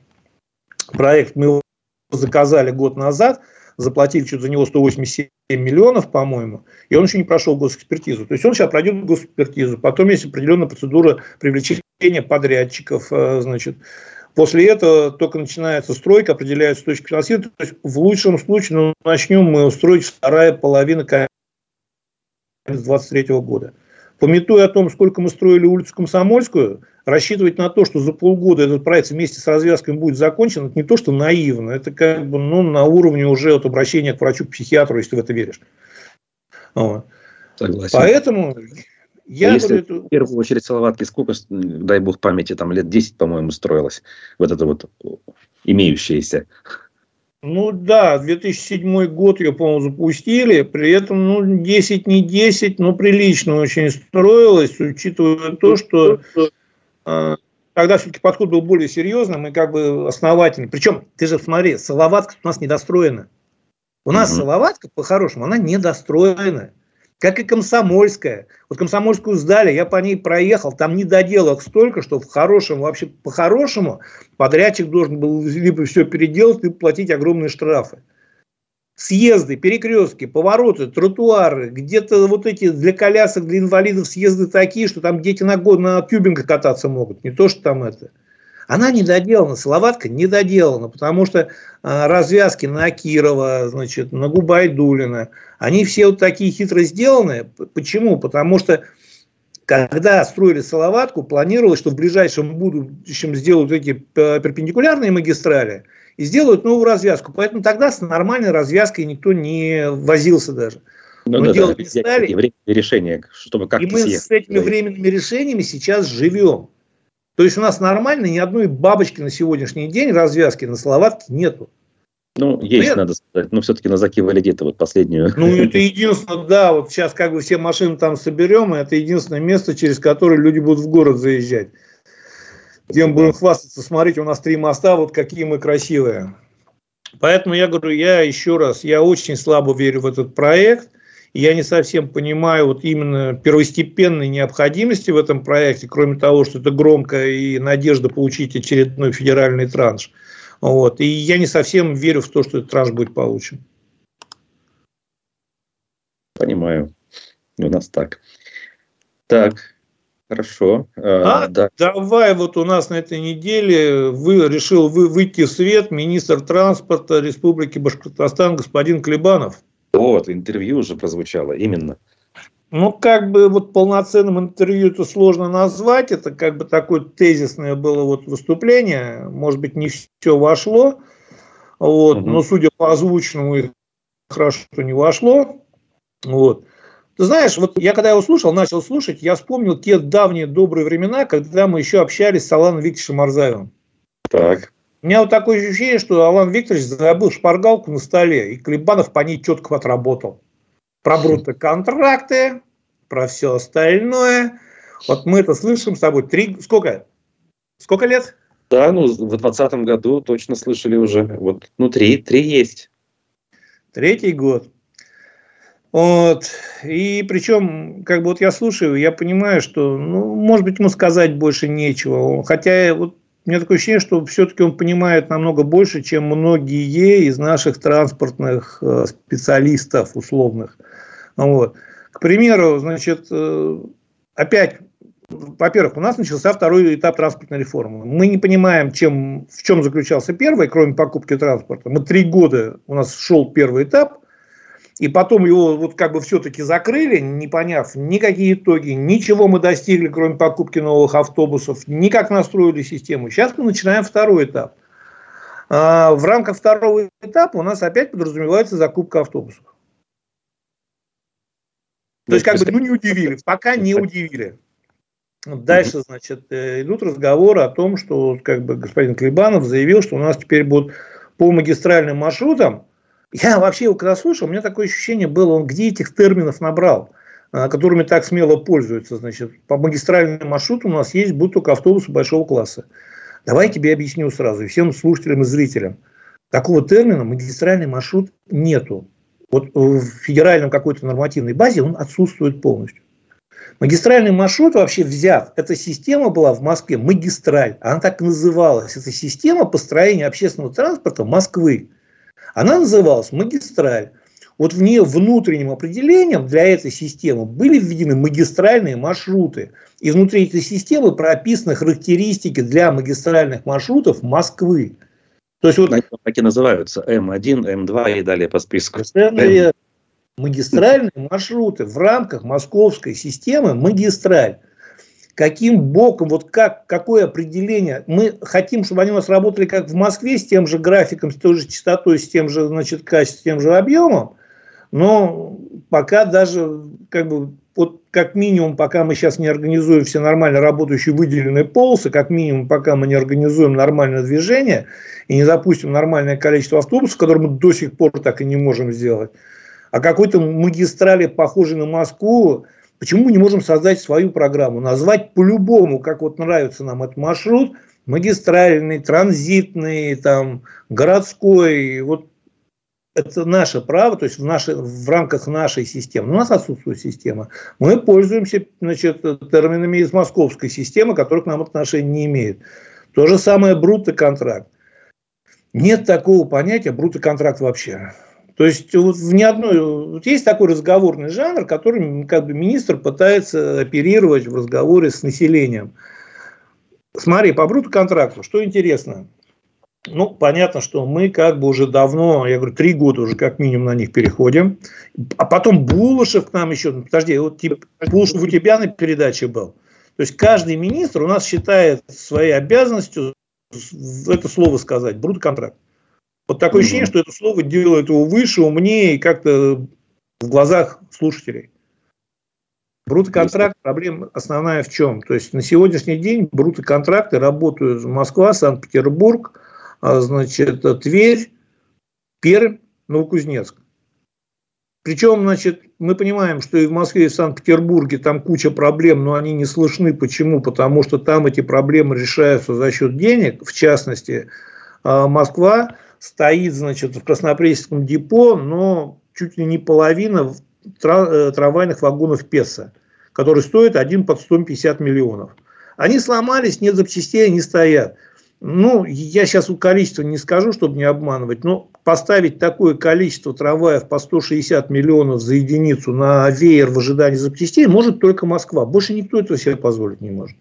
Проект мы его заказали год назад, заплатили что-то за него 187 миллионов, по-моему, и он еще не прошел госэкспертизу. То есть он сейчас пройдет госэкспертизу. Потом есть определенная процедура привлечения подрядчиков, э, значит, После этого только начинается стройка, определяются точки финансирования. То есть в лучшем случае ну, начнем мы строить вторая половина конец 2023 года. Пометуя о том, сколько мы строили улицу Комсомольскую, рассчитывать на то, что за полгода этот проект вместе с развязками будет закончен, это не то, что наивно, это как бы ну, на уровне уже от обращения к врачу-психиатру, если ты в это веришь. Вот. Согласен. Поэтому я а если говорю, в первую очередь Салаватки сколько, дай бог памяти, там лет 10, по-моему, строилось вот это вот имеющееся. Ну да, 2007 год ее, по-моему, запустили, при этом, ну, 10 не 10, но прилично очень строилось, учитывая то, что э, тогда все-таки подход был более серьезным и как бы основательный. Причем, ты же смотри, Салаватка у нас недостроена. У нас угу. Салаватка, по-хорошему, она недостроена как и Комсомольская. Вот Комсомольскую сдали, я по ней проехал, там недоделок столько, что в хорошем, вообще по-хорошему, подрядчик должен был либо все переделать, либо платить огромные штрафы. Съезды, перекрестки, повороты, тротуары, где-то вот эти для колясок, для инвалидов съезды такие, что там дети на, на тюбингах кататься могут, не то, что там это. Она не доделана, Салаватка не доделана, потому что а, развязки на Кирова, значит, на Губайдулина, они все вот такие хитро сделаны. Почему? Потому что Когда строили Салаватку, планировалось, что в ближайшем будущем сделают эти перпендикулярные магистрали и сделают новую развязку. Поэтому тогда с нормальной развязкой никто не возился даже. Ну, мы да, делать да, не стали. Решения, чтобы как-то И мы съехать. с этими временными решениями сейчас живем. То есть у нас нормально ни одной бабочки на сегодняшний день развязки на Салаватке нету. Ну, есть, Нет. надо сказать. Но все-таки на Заки Валидита вот последнюю. Ну, это единственное, да, вот сейчас как бы все машины там соберем, и это единственное место, через которое люди будут в город заезжать. Где мы будем хвастаться, смотрите, у нас три моста, вот какие мы красивые. Поэтому я говорю, я еще раз, я очень слабо верю в этот проект. Я не совсем понимаю вот именно первостепенной необходимости в этом проекте, кроме того, что это громко и надежда получить очередной федеральный транш. Вот. И я не совсем верю в то, что этот транш будет получен. Понимаю. У нас так. Так, хорошо. А, а да. давай вот у нас на этой неделе вы, решил вы, выйти в свет министр транспорта Республики Башкортостан господин Клебанов. Вот, интервью уже прозвучало, именно. Ну, как бы вот полноценным интервью это сложно назвать. Это как бы такое тезисное было вот выступление. Может быть, не все вошло. Вот, угу. но судя по озвученному, хорошо, что не вошло. Вот. Ты знаешь, вот я когда его слушал, начал слушать, я вспомнил те давние добрые времена, когда мы еще общались с Аланом Викторовичем Арзаевым. Так. У меня вот такое ощущение, что Алан Викторович забыл шпаргалку на столе, и Клебанов по ней четко отработал. Про брутоконтракты, про все остальное. Вот мы это слышим с тобой. Три, сколько? Сколько лет? Да, ну, в 2020 году точно слышали уже. Вот, ну, три, три есть. Третий год. Вот. И причем, как бы вот я слушаю, я понимаю, что, ну, может быть, ему сказать больше нечего. Хотя вот у меня такое ощущение, что все-таки он понимает намного больше, чем многие из наших транспортных э, специалистов условных. Вот. К примеру, значит, э, опять, во-первых, у нас начался второй этап транспортной реформы. Мы не понимаем, чем, в чем заключался первый, кроме покупки транспорта. Мы три года, у нас шел первый этап – и потом его вот как бы все-таки закрыли, не поняв никакие итоги, ничего мы достигли, кроме покупки новых автобусов, никак настроили систему. Сейчас мы начинаем второй этап. А в рамках второго этапа у нас опять подразумевается закупка автобусов. То есть, как бы, ну, не удивили, пока не удивили. Дальше, значит, э, идут разговоры о том, что, как бы, господин Клебанов заявил, что у нас теперь будут по магистральным маршрутам я вообще его когда слушал, у меня такое ощущение было, он где этих терминов набрал, а, которыми так смело пользуются. Значит, по магистральному маршруту у нас есть будут только автобусы большого класса. Давай я тебе объясню сразу, и всем слушателям и зрителям. Такого термина магистральный маршрут нету. Вот в федеральном какой-то нормативной базе он отсутствует полностью. Магистральный маршрут вообще взят. Эта система была в Москве магистраль. Она так и называлась. Это система построения общественного транспорта Москвы. Она называлась магистраль. Вот в нее внутренним определением для этой системы были введены магистральные маршруты. И внутри этой системы прописаны характеристики для магистральных маршрутов Москвы. То есть вот, Они так и называются М1, М2 и далее по списку. Магистральные маршруты в рамках московской системы магистраль каким боком, вот как, какое определение. Мы хотим, чтобы они у нас работали как в Москве, с тем же графиком, с той же частотой, с тем же значит, качеством, с тем же объемом, но пока даже как бы вот как минимум, пока мы сейчас не организуем все нормально работающие выделенные полосы, как минимум, пока мы не организуем нормальное движение и не запустим нормальное количество автобусов, которые мы до сих пор так и не можем сделать, а какой-то магистрали, похожей на Москву, Почему мы не можем создать свою программу, назвать по-любому, как вот нравится нам этот маршрут, магистральный, транзитный, там, городской, вот это наше право, то есть в, нашей, в рамках нашей системы. У нас отсутствует система. Мы пользуемся значит, терминами из московской системы, которые к нам отношения не имеют. То же самое брутто-контракт. Нет такого понятия брутто-контракт вообще. То есть вот в ни одной, вот есть такой разговорный жанр, которым как бы министр пытается оперировать в разговоре с населением. Смотри, по бруту контракту, что интересно. Ну, понятно, что мы как бы уже давно, я говорю, три года уже как минимум на них переходим. А потом Булышев к нам еще, подожди, вот типа, Булышев у тебя на передаче был. То есть каждый министр у нас считает своей обязанностью это слово сказать, брут-контракт. Вот такое ощущение, что это слово делает его выше, умнее и как-то в глазах слушателей. Брутоконтракт, проблема основная в чем? То есть на сегодняшний день брутоконтракты работают Москва, Санкт-Петербург, а, значит, Тверь, Пермь, Новокузнецк. Причем, значит, мы понимаем, что и в Москве, и в Санкт-Петербурге там куча проблем, но они не слышны. Почему? Потому что там эти проблемы решаются за счет денег. В частности, а, Москва стоит, значит, в Краснопресненском депо, но чуть ли не половина Э, трамвайных вагонов ПЕСа, который стоит 1 под 150 миллионов. Они сломались, нет запчастей, они стоят. Ну, я сейчас количество не скажу, чтобы не обманывать, но поставить такое количество трамваев по 160 миллионов за единицу на веер в ожидании запчастей может только Москва. Больше никто этого себе позволить не может.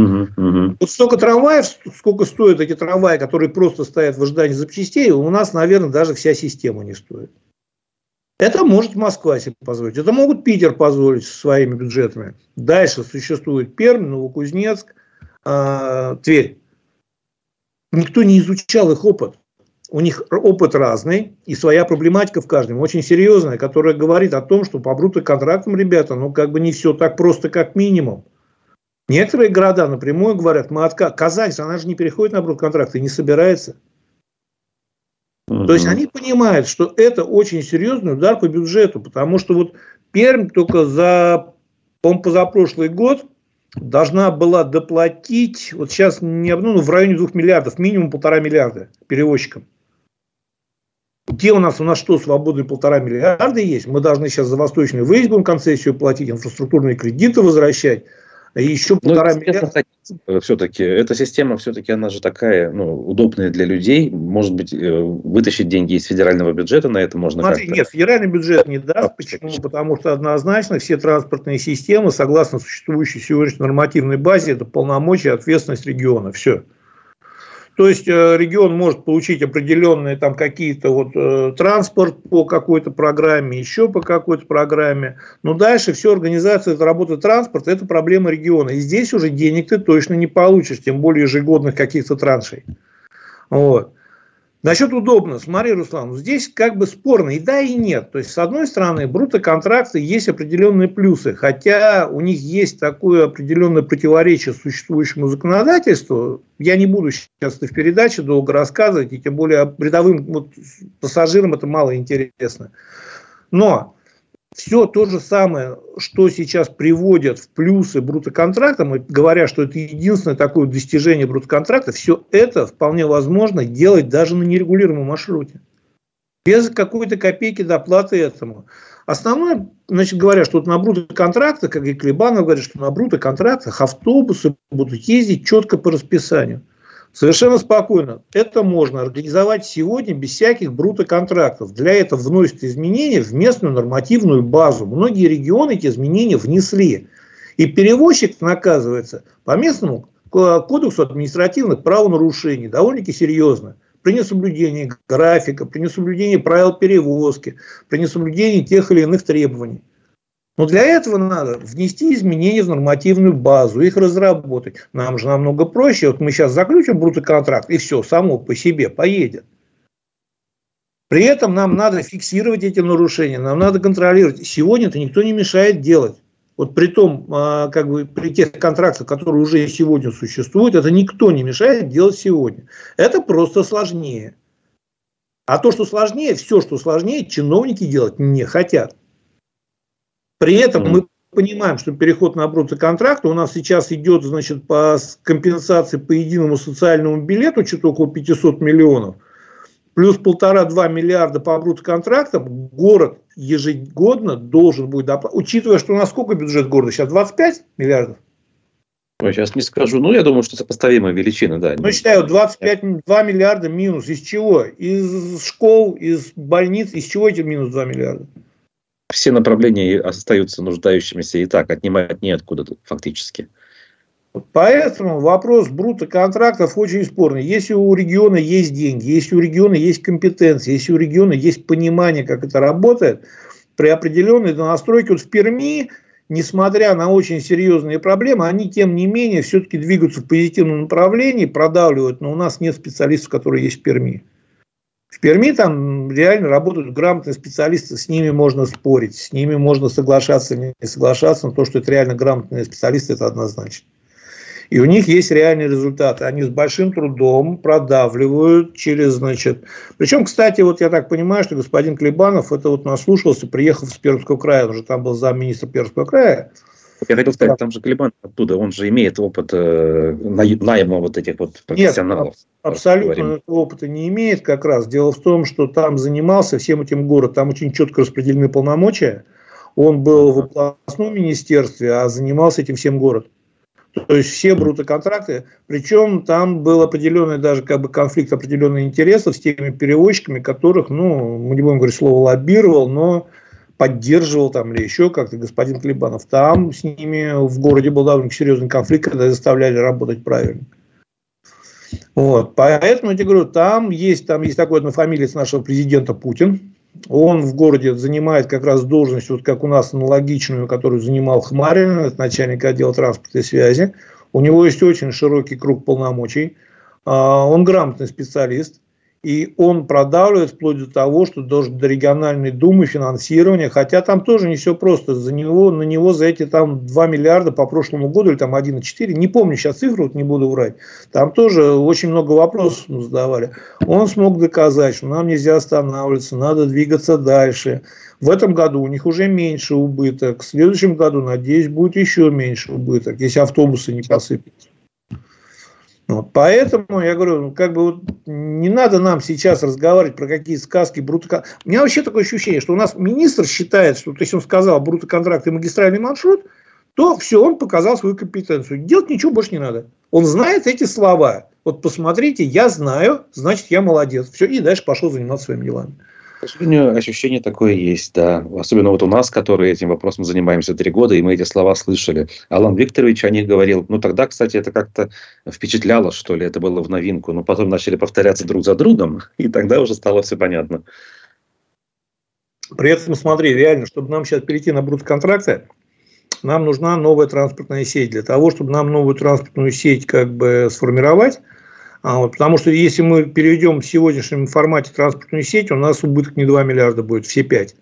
Угу, угу. Вот столько трамваев, сколько стоят эти трамваи, которые просто стоят в ожидании запчастей, у нас, наверное, даже вся система не стоит. Это может Москва себе позволить. Это могут Питер позволить со своими бюджетами. Дальше существует Пермь, Новокузнецк, э, Тверь. Никто не изучал их опыт. У них опыт разный и своя проблематика в каждом, очень серьезная, которая говорит о том, что по контрактам, ребята, ну как бы не все так просто, как минимум. Некоторые города напрямую говорят, мы отка... Казань, она же не переходит на контракт и не собирается. Угу. То есть они понимают, что это очень серьезный удар по бюджету, потому что вот Пермь только за, по позапрошлый год должна была доплатить, вот сейчас не ну, в районе двух миллиардов, минимум полтора миллиарда перевозчикам. Где у нас, у нас что, свободные полтора миллиарда есть? Мы должны сейчас за восточный выезд будем концессию платить, инфраструктурные кредиты возвращать еще ну, полтора миллиарда. Все-таки эта система все-таки она же такая, ну, удобная для людей. Может быть, э, вытащить деньги из федерального бюджета на это можно Смотри, как-то. нет, федеральный бюджет не даст. Почему? Потому что однозначно все транспортные системы, согласно существующей сегодняшней нормативной базе, это полномочия, ответственность региона. Все. То есть э, регион может получить определенные там какие-то вот э, транспорт по какой-то программе, еще по какой-то программе. Но дальше все организация работы транспорта – это проблема региона. И здесь уже денег ты точно не получишь, тем более ежегодных каких-то траншей. Вот. Насчет удобно. Смотри, Руслан, здесь как бы спорно и да, и нет. То есть, с одной стороны, брутоконтракты есть определенные плюсы, хотя у них есть такое определенное противоречие существующему законодательству. Я не буду сейчас в передаче долго рассказывать, и тем более рядовым вот, пассажирам это мало интересно. Но все то же самое, что сейчас приводят в плюсы брутоконтракта, мы говоря, что это единственное такое достижение брутоконтракта, все это вполне возможно делать даже на нерегулируемом маршруте. Без какой-то копейки доплаты этому. Основное, значит, говорят, что вот на брутоконтрактах, как и Клебанов говорит, что на брутоконтрактах автобусы будут ездить четко по расписанию. Совершенно спокойно. Это можно организовать сегодня без всяких брутоконтрактов. Для этого вносят изменения в местную нормативную базу. Многие регионы эти изменения внесли. И перевозчик наказывается по местному кодексу административных правонарушений довольно-таки серьезно. При несоблюдении графика, при несоблюдении правил перевозки, при несоблюдении тех или иных требований. Но для этого надо внести изменения в нормативную базу, их разработать. Нам же намного проще. Вот мы сейчас заключим брутоконтракт, и все, само по себе поедет. При этом нам надо фиксировать эти нарушения, нам надо контролировать. Сегодня это никто не мешает делать. Вот при том, а, как бы при тех контрактах, которые уже сегодня существуют, это никто не мешает делать сегодня. Это просто сложнее. А то, что сложнее, все, что сложнее, чиновники делать не хотят. При этом мы понимаем, что переход на брутоконтракт у нас сейчас идет, значит, по компенсации по единому социальному билету, что-то около 500 миллионов, плюс полтора-два миллиарда по брутоконтрактам, город ежегодно должен будет доплатить, учитывая, что у нас сколько бюджет города сейчас, 25 миллиардов? Ой, сейчас не скажу. Ну, я думаю, что сопоставимая величина, да. Ну, считаю, 25, 2 миллиарда минус. Из чего? Из школ, из больниц. Из чего эти минус 2 миллиарда? Все направления остаются нуждающимися и так, отнимать неоткуда фактически. Поэтому вопрос брута контрактов очень спорный. Если у региона есть деньги, если у региона есть компетенции, если у региона есть понимание, как это работает, при определенной настройке, вот в Перми, несмотря на очень серьезные проблемы, они, тем не менее, все-таки двигаются в позитивном направлении, продавливают, но у нас нет специалистов, которые есть в Перми. В Перми там реально работают грамотные специалисты, с ними можно спорить, с ними можно соглашаться, не соглашаться, но то, что это реально грамотные специалисты, это однозначно. И у них есть реальные результаты. Они с большим трудом продавливают через, значит... Причем, кстати, вот я так понимаю, что господин Клебанов это вот наслушался, приехав с Пермского края, он же там был замминистра Пермского края, я хотел сказать, там же Клебан оттуда, он же имеет опыт э, найма вот этих вот профессионалов. Нет, абсолютно этого опыта не имеет как раз. Дело в том, что там занимался всем этим город, там очень четко распределены полномочия. Он был в областном министерстве, а занимался этим всем город. То есть все брутоконтракты, причем там был определенный даже как бы конфликт определенных интересов с теми перевозчиками, которых, ну, мы не будем говорить слово лоббировал, но поддерживал там или еще как-то господин Клебанов. Там с ними в городе был довольно серьезный конфликт, когда заставляли работать правильно. Вот. Поэтому я тебе говорю, там есть, там есть такой однофамилец нашего президента Путин, он в городе занимает как раз должность, вот как у нас аналогичную, которую занимал Хмарин, начальник отдела транспорта и связи. У него есть очень широкий круг полномочий. А, он грамотный специалист. И он продавливает вплоть до того, что должен до региональной думы финансирования, хотя там тоже не все просто. За него, на него за эти там 2 миллиарда по прошлому году, или там 1,4, не помню сейчас цифру, вот не буду врать, там тоже очень много вопросов задавали. Он смог доказать, что нам нельзя останавливаться, надо двигаться дальше. В этом году у них уже меньше убыток, в следующем году, надеюсь, будет еще меньше убыток, если автобусы не посыпятся. Вот, поэтому я говорю, ну, как бы вот не надо нам сейчас разговаривать про какие сказки, бруто... У меня вообще такое ощущение, что у нас министр считает, что если он сказал брутоконтракт и магистральный маршрут, то все, он показал свою компетенцию. Делать ничего больше не надо. Он знает эти слова. Вот посмотрите, я знаю, значит, я молодец. Все, и дальше пошел заниматься своими делами. К сожалению, ощущение такое есть, да. Особенно вот у нас, которые этим вопросом занимаемся три года, и мы эти слова слышали. Алан Викторович о них говорил. Ну, тогда, кстати, это как-то впечатляло, что ли, это было в новинку. Но потом начали повторяться друг за другом, и тогда уже стало все понятно. При этом, смотри, реально, чтобы нам сейчас перейти на брут-контракты, нам нужна новая транспортная сеть. Для того, чтобы нам новую транспортную сеть как бы сформировать, вот, потому что если мы переведем в сегодняшнем формате транспортную сеть, у нас убыток не 2 миллиарда будет, все 5.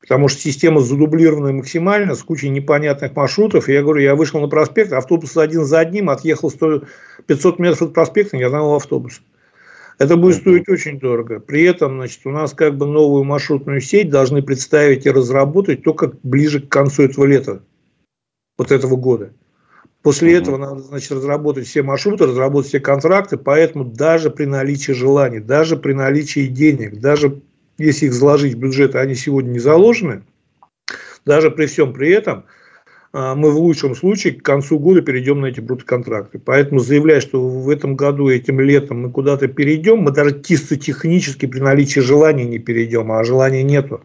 Потому что система задублированная максимально, с кучей непонятных маршрутов. И я говорю, я вышел на проспект, автобус один за одним, отъехал 100, 500 метров от проспекта, ни одного автобуса. Это будет стоить очень дорого. При этом, значит, у нас как бы новую маршрутную сеть должны представить и разработать только ближе к концу этого лета, вот этого года. После mm этого надо значит, разработать все маршруты, разработать все контракты, поэтому даже при наличии желаний, даже при наличии денег, даже если их заложить в бюджет, а они сегодня не заложены, даже при всем при этом а, мы в лучшем случае к концу года перейдем на эти брутоконтракты. Поэтому заявляю, что в этом году, этим летом мы куда-то перейдем, мы даже чисто технически при наличии желания не перейдем, а желания нету.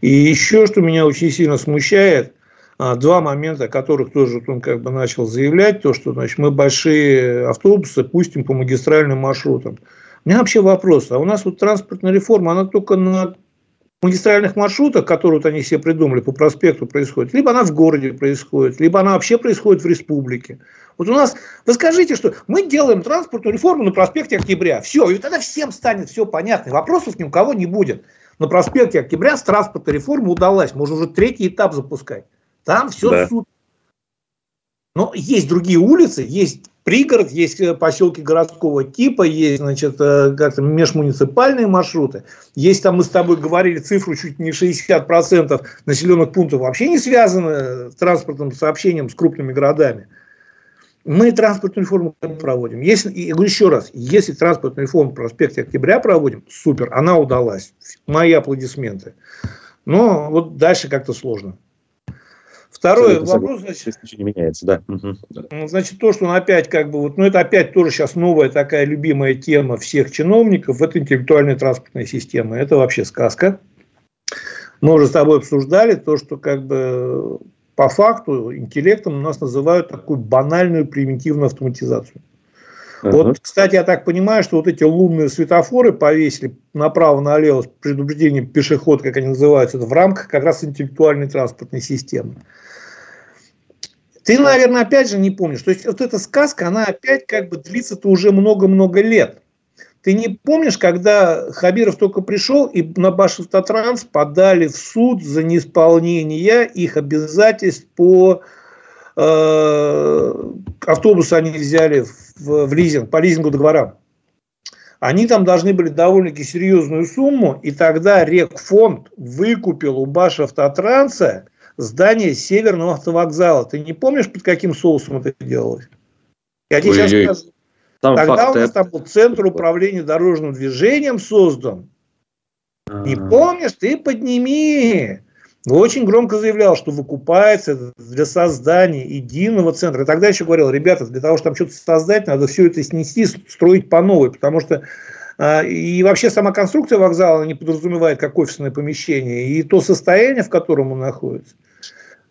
И еще, что меня очень сильно смущает – два момента, о которых тоже он как бы начал заявлять, то, что значит, мы большие автобусы пустим по магистральным маршрутам. У меня вообще вопрос, а у нас вот транспортная реформа, она только на магистральных маршрутах, которые вот они себе придумали, по проспекту происходит, либо она в городе происходит, либо она вообще происходит в республике. Вот у нас, вы скажите, что мы делаем транспортную реформу на проспекте Октября. Все, и тогда всем станет все понятно, вопросов ни у кого не будет. На проспекте Октября с транспортной реформой удалась, можно уже третий этап запускать. Там все да. супер. Но есть другие улицы, есть пригород, есть э, поселки городского типа, есть, значит, э, как-то межмуниципальные маршруты. Есть там, мы с тобой говорили цифру, чуть не 60% населенных пунктов вообще не связаны с транспортным сообщением с крупными городами. Мы транспортную реформу проводим. Если, еще раз, если транспортную реформу в проспекте Октября проводим, супер, она удалась. Мои аплодисменты. Но вот дальше как-то сложно. Второй вопрос, значит, не меняется, да. Угу. Значит, то, что он опять как бы вот, ну это опять тоже сейчас новая такая любимая тема всех чиновников, это интеллектуальная транспортная система. Это вообще сказка. Мы уже с тобой обсуждали то, что как бы по факту интеллектом у нас называют такую банальную примитивную автоматизацию. Uh-huh. Вот, кстати, я так понимаю, что вот эти лунные светофоры повесили направо-налево с предупреждением пешеход, как они называются, это в рамках как раз интеллектуальной транспортной системы. Ты, наверное, опять же не помнишь. То есть вот эта сказка, она опять как бы длится-то уже много-много лет. Ты не помнишь, когда Хабиров только пришел и на Башавтотранс подали в суд за неисполнение их обязательств по э, автобусу они взяли в, в лизинг, по лизингу договорам. Они там должны были довольно-таки серьезную сумму, и тогда Рекфонд выкупил у Башавтотранса здание Северного автовокзала. Ты не помнишь, под каким соусом это делалось? Я тебе сейчас скажу. Там Тогда у нас там был Центр управления дорожным движением создан. Не а. помнишь? Ты подними. Очень громко заявлял, что выкупается для создания единого центра. И тогда еще говорил, ребята, для того, чтобы там что-то создать, надо все это снести, строить по новой. Потому что а, и вообще сама конструкция вокзала не подразумевает как офисное помещение. И то состояние, в котором он находится.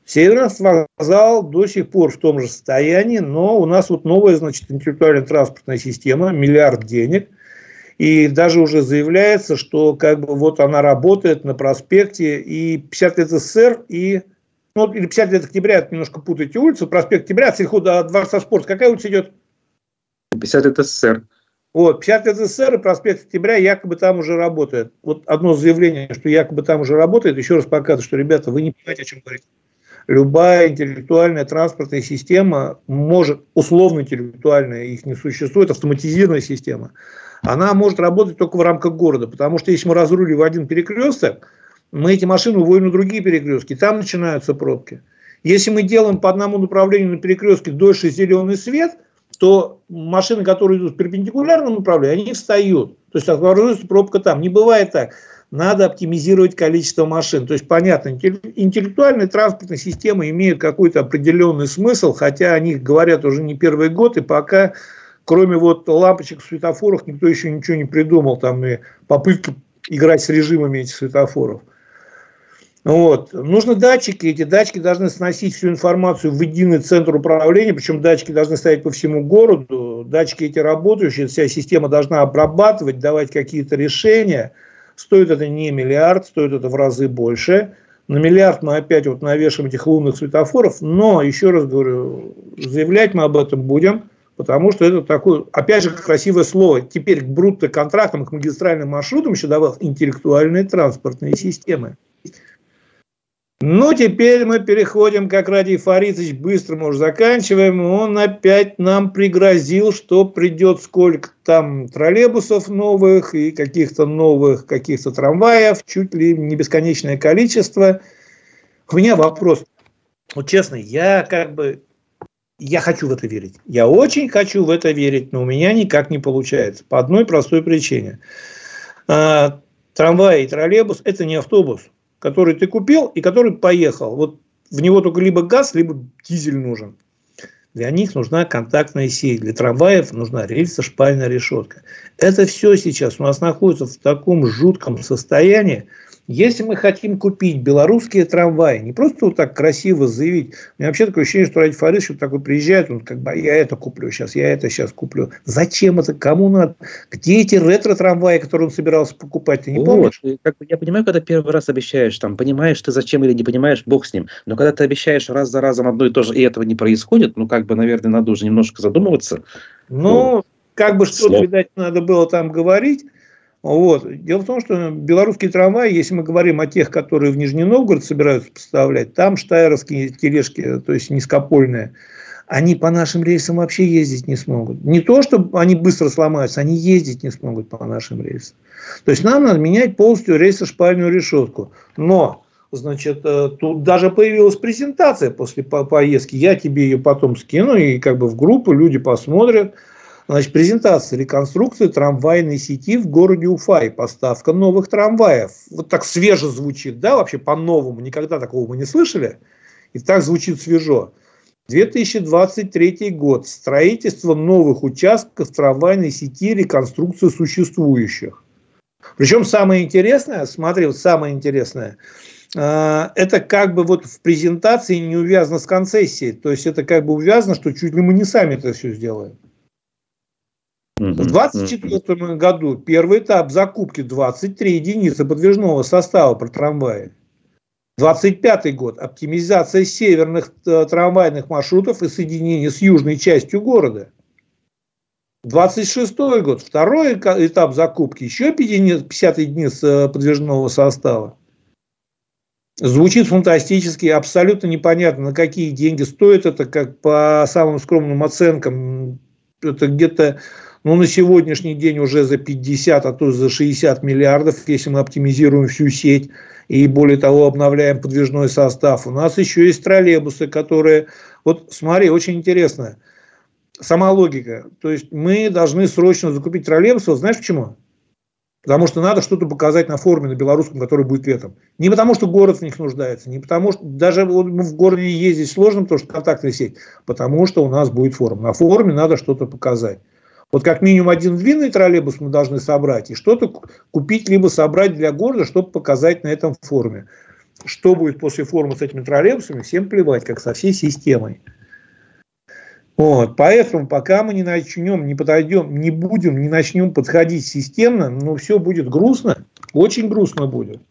Северный вокзал до сих пор в том же состоянии, но у нас вот новая, значит, интеллектуальная транспортная система, миллиард денег, и даже уже заявляется, что как бы вот она работает на проспекте и 50 лет СССР, и ну, или 50 лет октября, немножко путаете улицу, проспект октября, от до Дворца спорта. Какая улица идет? 50 лет СССР. Вот, 50 лет СССР и проспект Октября якобы там уже работает. Вот одно заявление, что якобы там уже работает, еще раз показывает, что, ребята, вы не понимаете, о чем говорите любая интеллектуальная транспортная система может, условно интеллектуальная, их не существует, автоматизированная система, она может работать только в рамках города, потому что если мы разрулим один перекресток, мы эти машины уводим на другие перекрестки, там начинаются пробки. Если мы делаем по одному направлению на перекрестке дольше зеленый свет, то машины, которые идут в перпендикулярном направлении, они встают. То есть образуется пробка там. Не бывает так надо оптимизировать количество машин. То есть, понятно, интеллектуальные транспортные системы имеют какой-то определенный смысл, хотя о них говорят уже не первый год, и пока, кроме вот лампочек в светофорах, никто еще ничего не придумал, там и попытки играть с режимами этих светофоров. Вот. Нужны датчики, эти датчики должны сносить всю информацию в единый центр управления, причем датчики должны стоять по всему городу, датчики эти работающие, вся система должна обрабатывать, давать какие-то решения – Стоит это не миллиард, стоит это в разы больше. На миллиард мы опять вот навешиваем этих лунных светофоров, но, еще раз говорю, заявлять мы об этом будем, потому что это такое, опять же, красивое слово. Теперь к брутто-контрактам, к магистральным маршрутам еще добавил интеллектуальные транспортные системы. Ну, теперь мы переходим, как Радий Фаритович, быстро мы уже заканчиваем. Он опять нам пригрозил, что придет сколько там троллейбусов новых и каких-то новых, каких-то трамваев, чуть ли не бесконечное количество. У меня вопрос. Вот честно, я как бы, я хочу в это верить. Я очень хочу в это верить, но у меня никак не получается. По одной простой причине. А, трамвай и троллейбус – это не автобус который ты купил и который поехал. Вот в него только либо газ, либо дизель нужен. Для них нужна контактная сеть, для трамваев нужна рельсо-шпальная решетка. Это все сейчас у нас находится в таком жутком состоянии, если мы хотим купить белорусские трамваи, не просто вот так красиво заявить, у меня вообще такое ощущение, что Ради Фаридович такой приезжает, он как бы, «А я это куплю сейчас, я это сейчас куплю. Зачем это? Кому надо? Где эти ретро-трамваи, которые он собирался покупать? Ты не вот. помнишь? Как бы, я понимаю, когда первый раз обещаешь, там, понимаешь ты зачем или не понимаешь, бог с ним. Но когда ты обещаешь раз за разом одно и то же, и этого не происходит, ну, как бы, наверное, надо уже немножко задумываться. Ну, ну как бы что-то, видать, надо было там говорить. Вот. Дело в том, что белорусские трамваи, если мы говорим о тех, которые в Нижний Новгород собираются поставлять, там штайровские тележки, то есть низкопольные, они по нашим рейсам вообще ездить не смогут. Не то, что они быстро сломаются, они ездить не смогут по нашим рейсам. То есть нам надо менять полностью рейсо-шпальную решетку. Но Значит, э, тут даже появилась презентация после поездки. Я тебе ее потом скину и как бы в группу люди посмотрят. Значит, презентация реконструкции трамвайной сети в городе Уфа и поставка новых трамваев. Вот так свеже звучит, да, вообще по-новому. Никогда такого мы не слышали. И так звучит свежо. 2023 год. Строительство новых участков трамвайной сети, реконструкция существующих. Причем самое интересное, смотри, вот самое интересное, э, это как бы вот в презентации не увязано с концессией. То есть это как бы увязано, что чуть ли мы не сами это все сделаем. В 2024 году первый этап закупки 23 единицы подвижного состава про трамваи. 25 год – оптимизация северных э, трамвайных маршрутов и соединение с южной частью города. 26 год – второй этап закупки, еще 50 единиц э, подвижного состава. Звучит фантастически, абсолютно непонятно, на какие деньги стоит это, как по самым скромным оценкам, это где-то ну, на сегодняшний день уже за 50, а то за 60 миллиардов, если мы оптимизируем всю сеть и более того обновляем подвижной состав. У нас еще есть троллейбусы, которые... Вот смотри, очень интересно. Сама логика. То есть мы должны срочно закупить троллейбусы. Знаешь почему? Потому что надо что-то показать на форуме на белорусском, который будет летом. Не потому, что город в них нуждается, не потому, что даже в городе ездить сложно, потому что контактная сеть, потому что у нас будет форум. На форуме надо что-то показать. Вот как минимум один длинный троллейбус мы должны собрать и что-то купить, либо собрать для города, чтобы показать на этом форуме. Что будет после форума с этими троллейбусами, всем плевать, как со всей системой. Вот, поэтому пока мы не начнем, не подойдем, не будем, не начнем подходить системно, ну все будет грустно, очень грустно будет.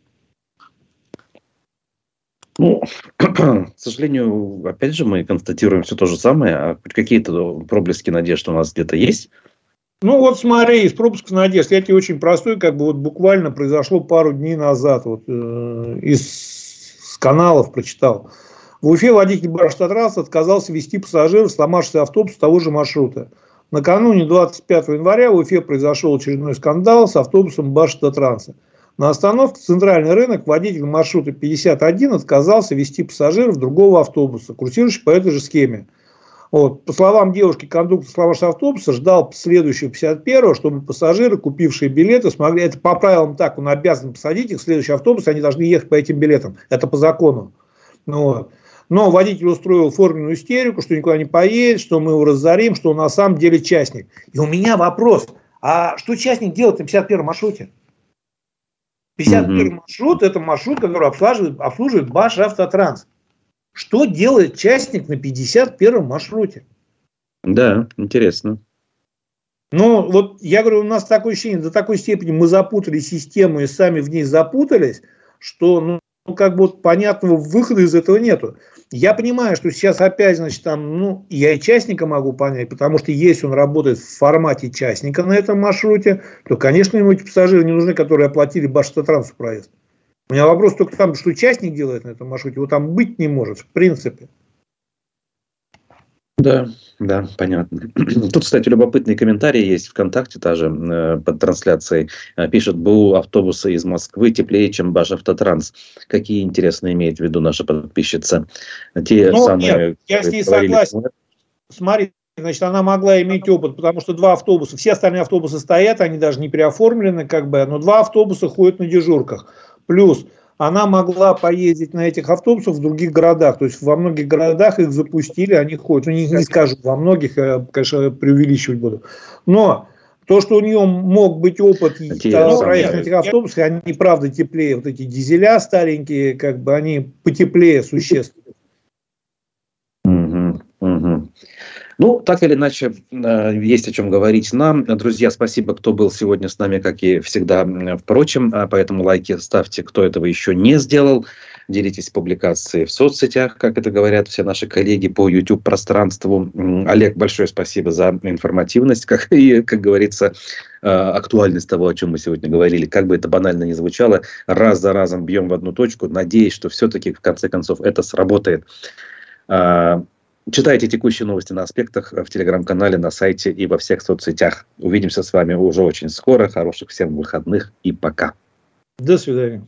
Ну, к сожалению, опять же, мы констатируем все то же самое, а какие-то проблески надежд у нас где-то есть. Ну вот смотри, из пропусков надежд, я тебе очень простой, как бы вот буквально произошло пару дней назад, вот э, из каналов прочитал. В Уфе водитель Баштатрасс отказался вести пассажиров, сломавшийся автобус того же маршрута. Накануне 25 января в Уфе произошел очередной скандал с автобусом Баштатранса. На остановке «Центральный рынок» водитель маршрута 51 отказался вести пассажиров другого автобуса, курсирующего по этой же схеме. Вот. По словам девушки, кондуктор Славаш автобуса ждал следующего 51-го, чтобы пассажиры, купившие билеты, смогли... Это по правилам так, он обязан посадить их в следующий автобус, они должны ехать по этим билетам. Это по закону. Ну, вот. Но водитель устроил форменную истерику, что никуда не поедет, что мы его разорим, что он на самом деле частник. И у меня вопрос, а что частник делает на 51-м маршруте? 51-й маршрут – это маршрут, который обслуживает, обслуживает Башавтотранс. Что делает частник на 51-м маршруте? Да, интересно. Ну, вот я говорю, у нас такое ощущение, до такой степени мы запутали систему и сами в ней запутались, что, ну, как бы вот понятного выхода из этого нету. Я понимаю, что сейчас опять, значит, там, ну, я и частника могу понять, потому что если он работает в формате частника на этом маршруте, то, конечно, ему эти пассажиры не нужны, которые оплатили Башавтотрансу проезд. У меня вопрос только там, что частник делает на этом маршруте, его там быть не может, в принципе. Да, да, понятно. Тут, кстати, любопытный комментарий есть ВКонтакте, тоже э, под трансляцией. Э, пишет, БУ автобусы из Москвы теплее, чем Баш Автотранс. Какие интересные имеет в виду наша подписчица? Те ну, самые... Нет, я с ней согласен. Смотри, значит, она могла иметь опыт, потому что два автобуса, все остальные автобусы стоят, они даже не переоформлены, как бы, но два автобуса ходят на дежурках. Плюс она могла поездить на этих автобусах в других городах. То есть во многих городах их запустили, они ходят. Ну, не, не скажу, во многих, я, конечно, преувеличивать буду. Но то, что у нее мог быть опыт проехать на этих автобусах, они, правда, теплее. Вот эти дизеля старенькие, как бы они потеплее существенно. Ну, так или иначе, э, есть о чем говорить нам. Друзья, спасибо, кто был сегодня с нами, как и всегда. Впрочем, а поэтому лайки ставьте, кто этого еще не сделал. Делитесь публикацией в соцсетях, как это говорят все наши коллеги по YouTube-пространству. Олег, большое спасибо за информативность, как и, как говорится, э, актуальность того, о чем мы сегодня говорили. Как бы это банально ни звучало, раз за разом бьем в одну точку, надеясь, что все-таки в конце концов это сработает. Читайте текущие новости на аспектах в телеграм-канале, на сайте и во всех соцсетях. Увидимся с вами уже очень скоро. Хороших всем выходных и пока. До свидания.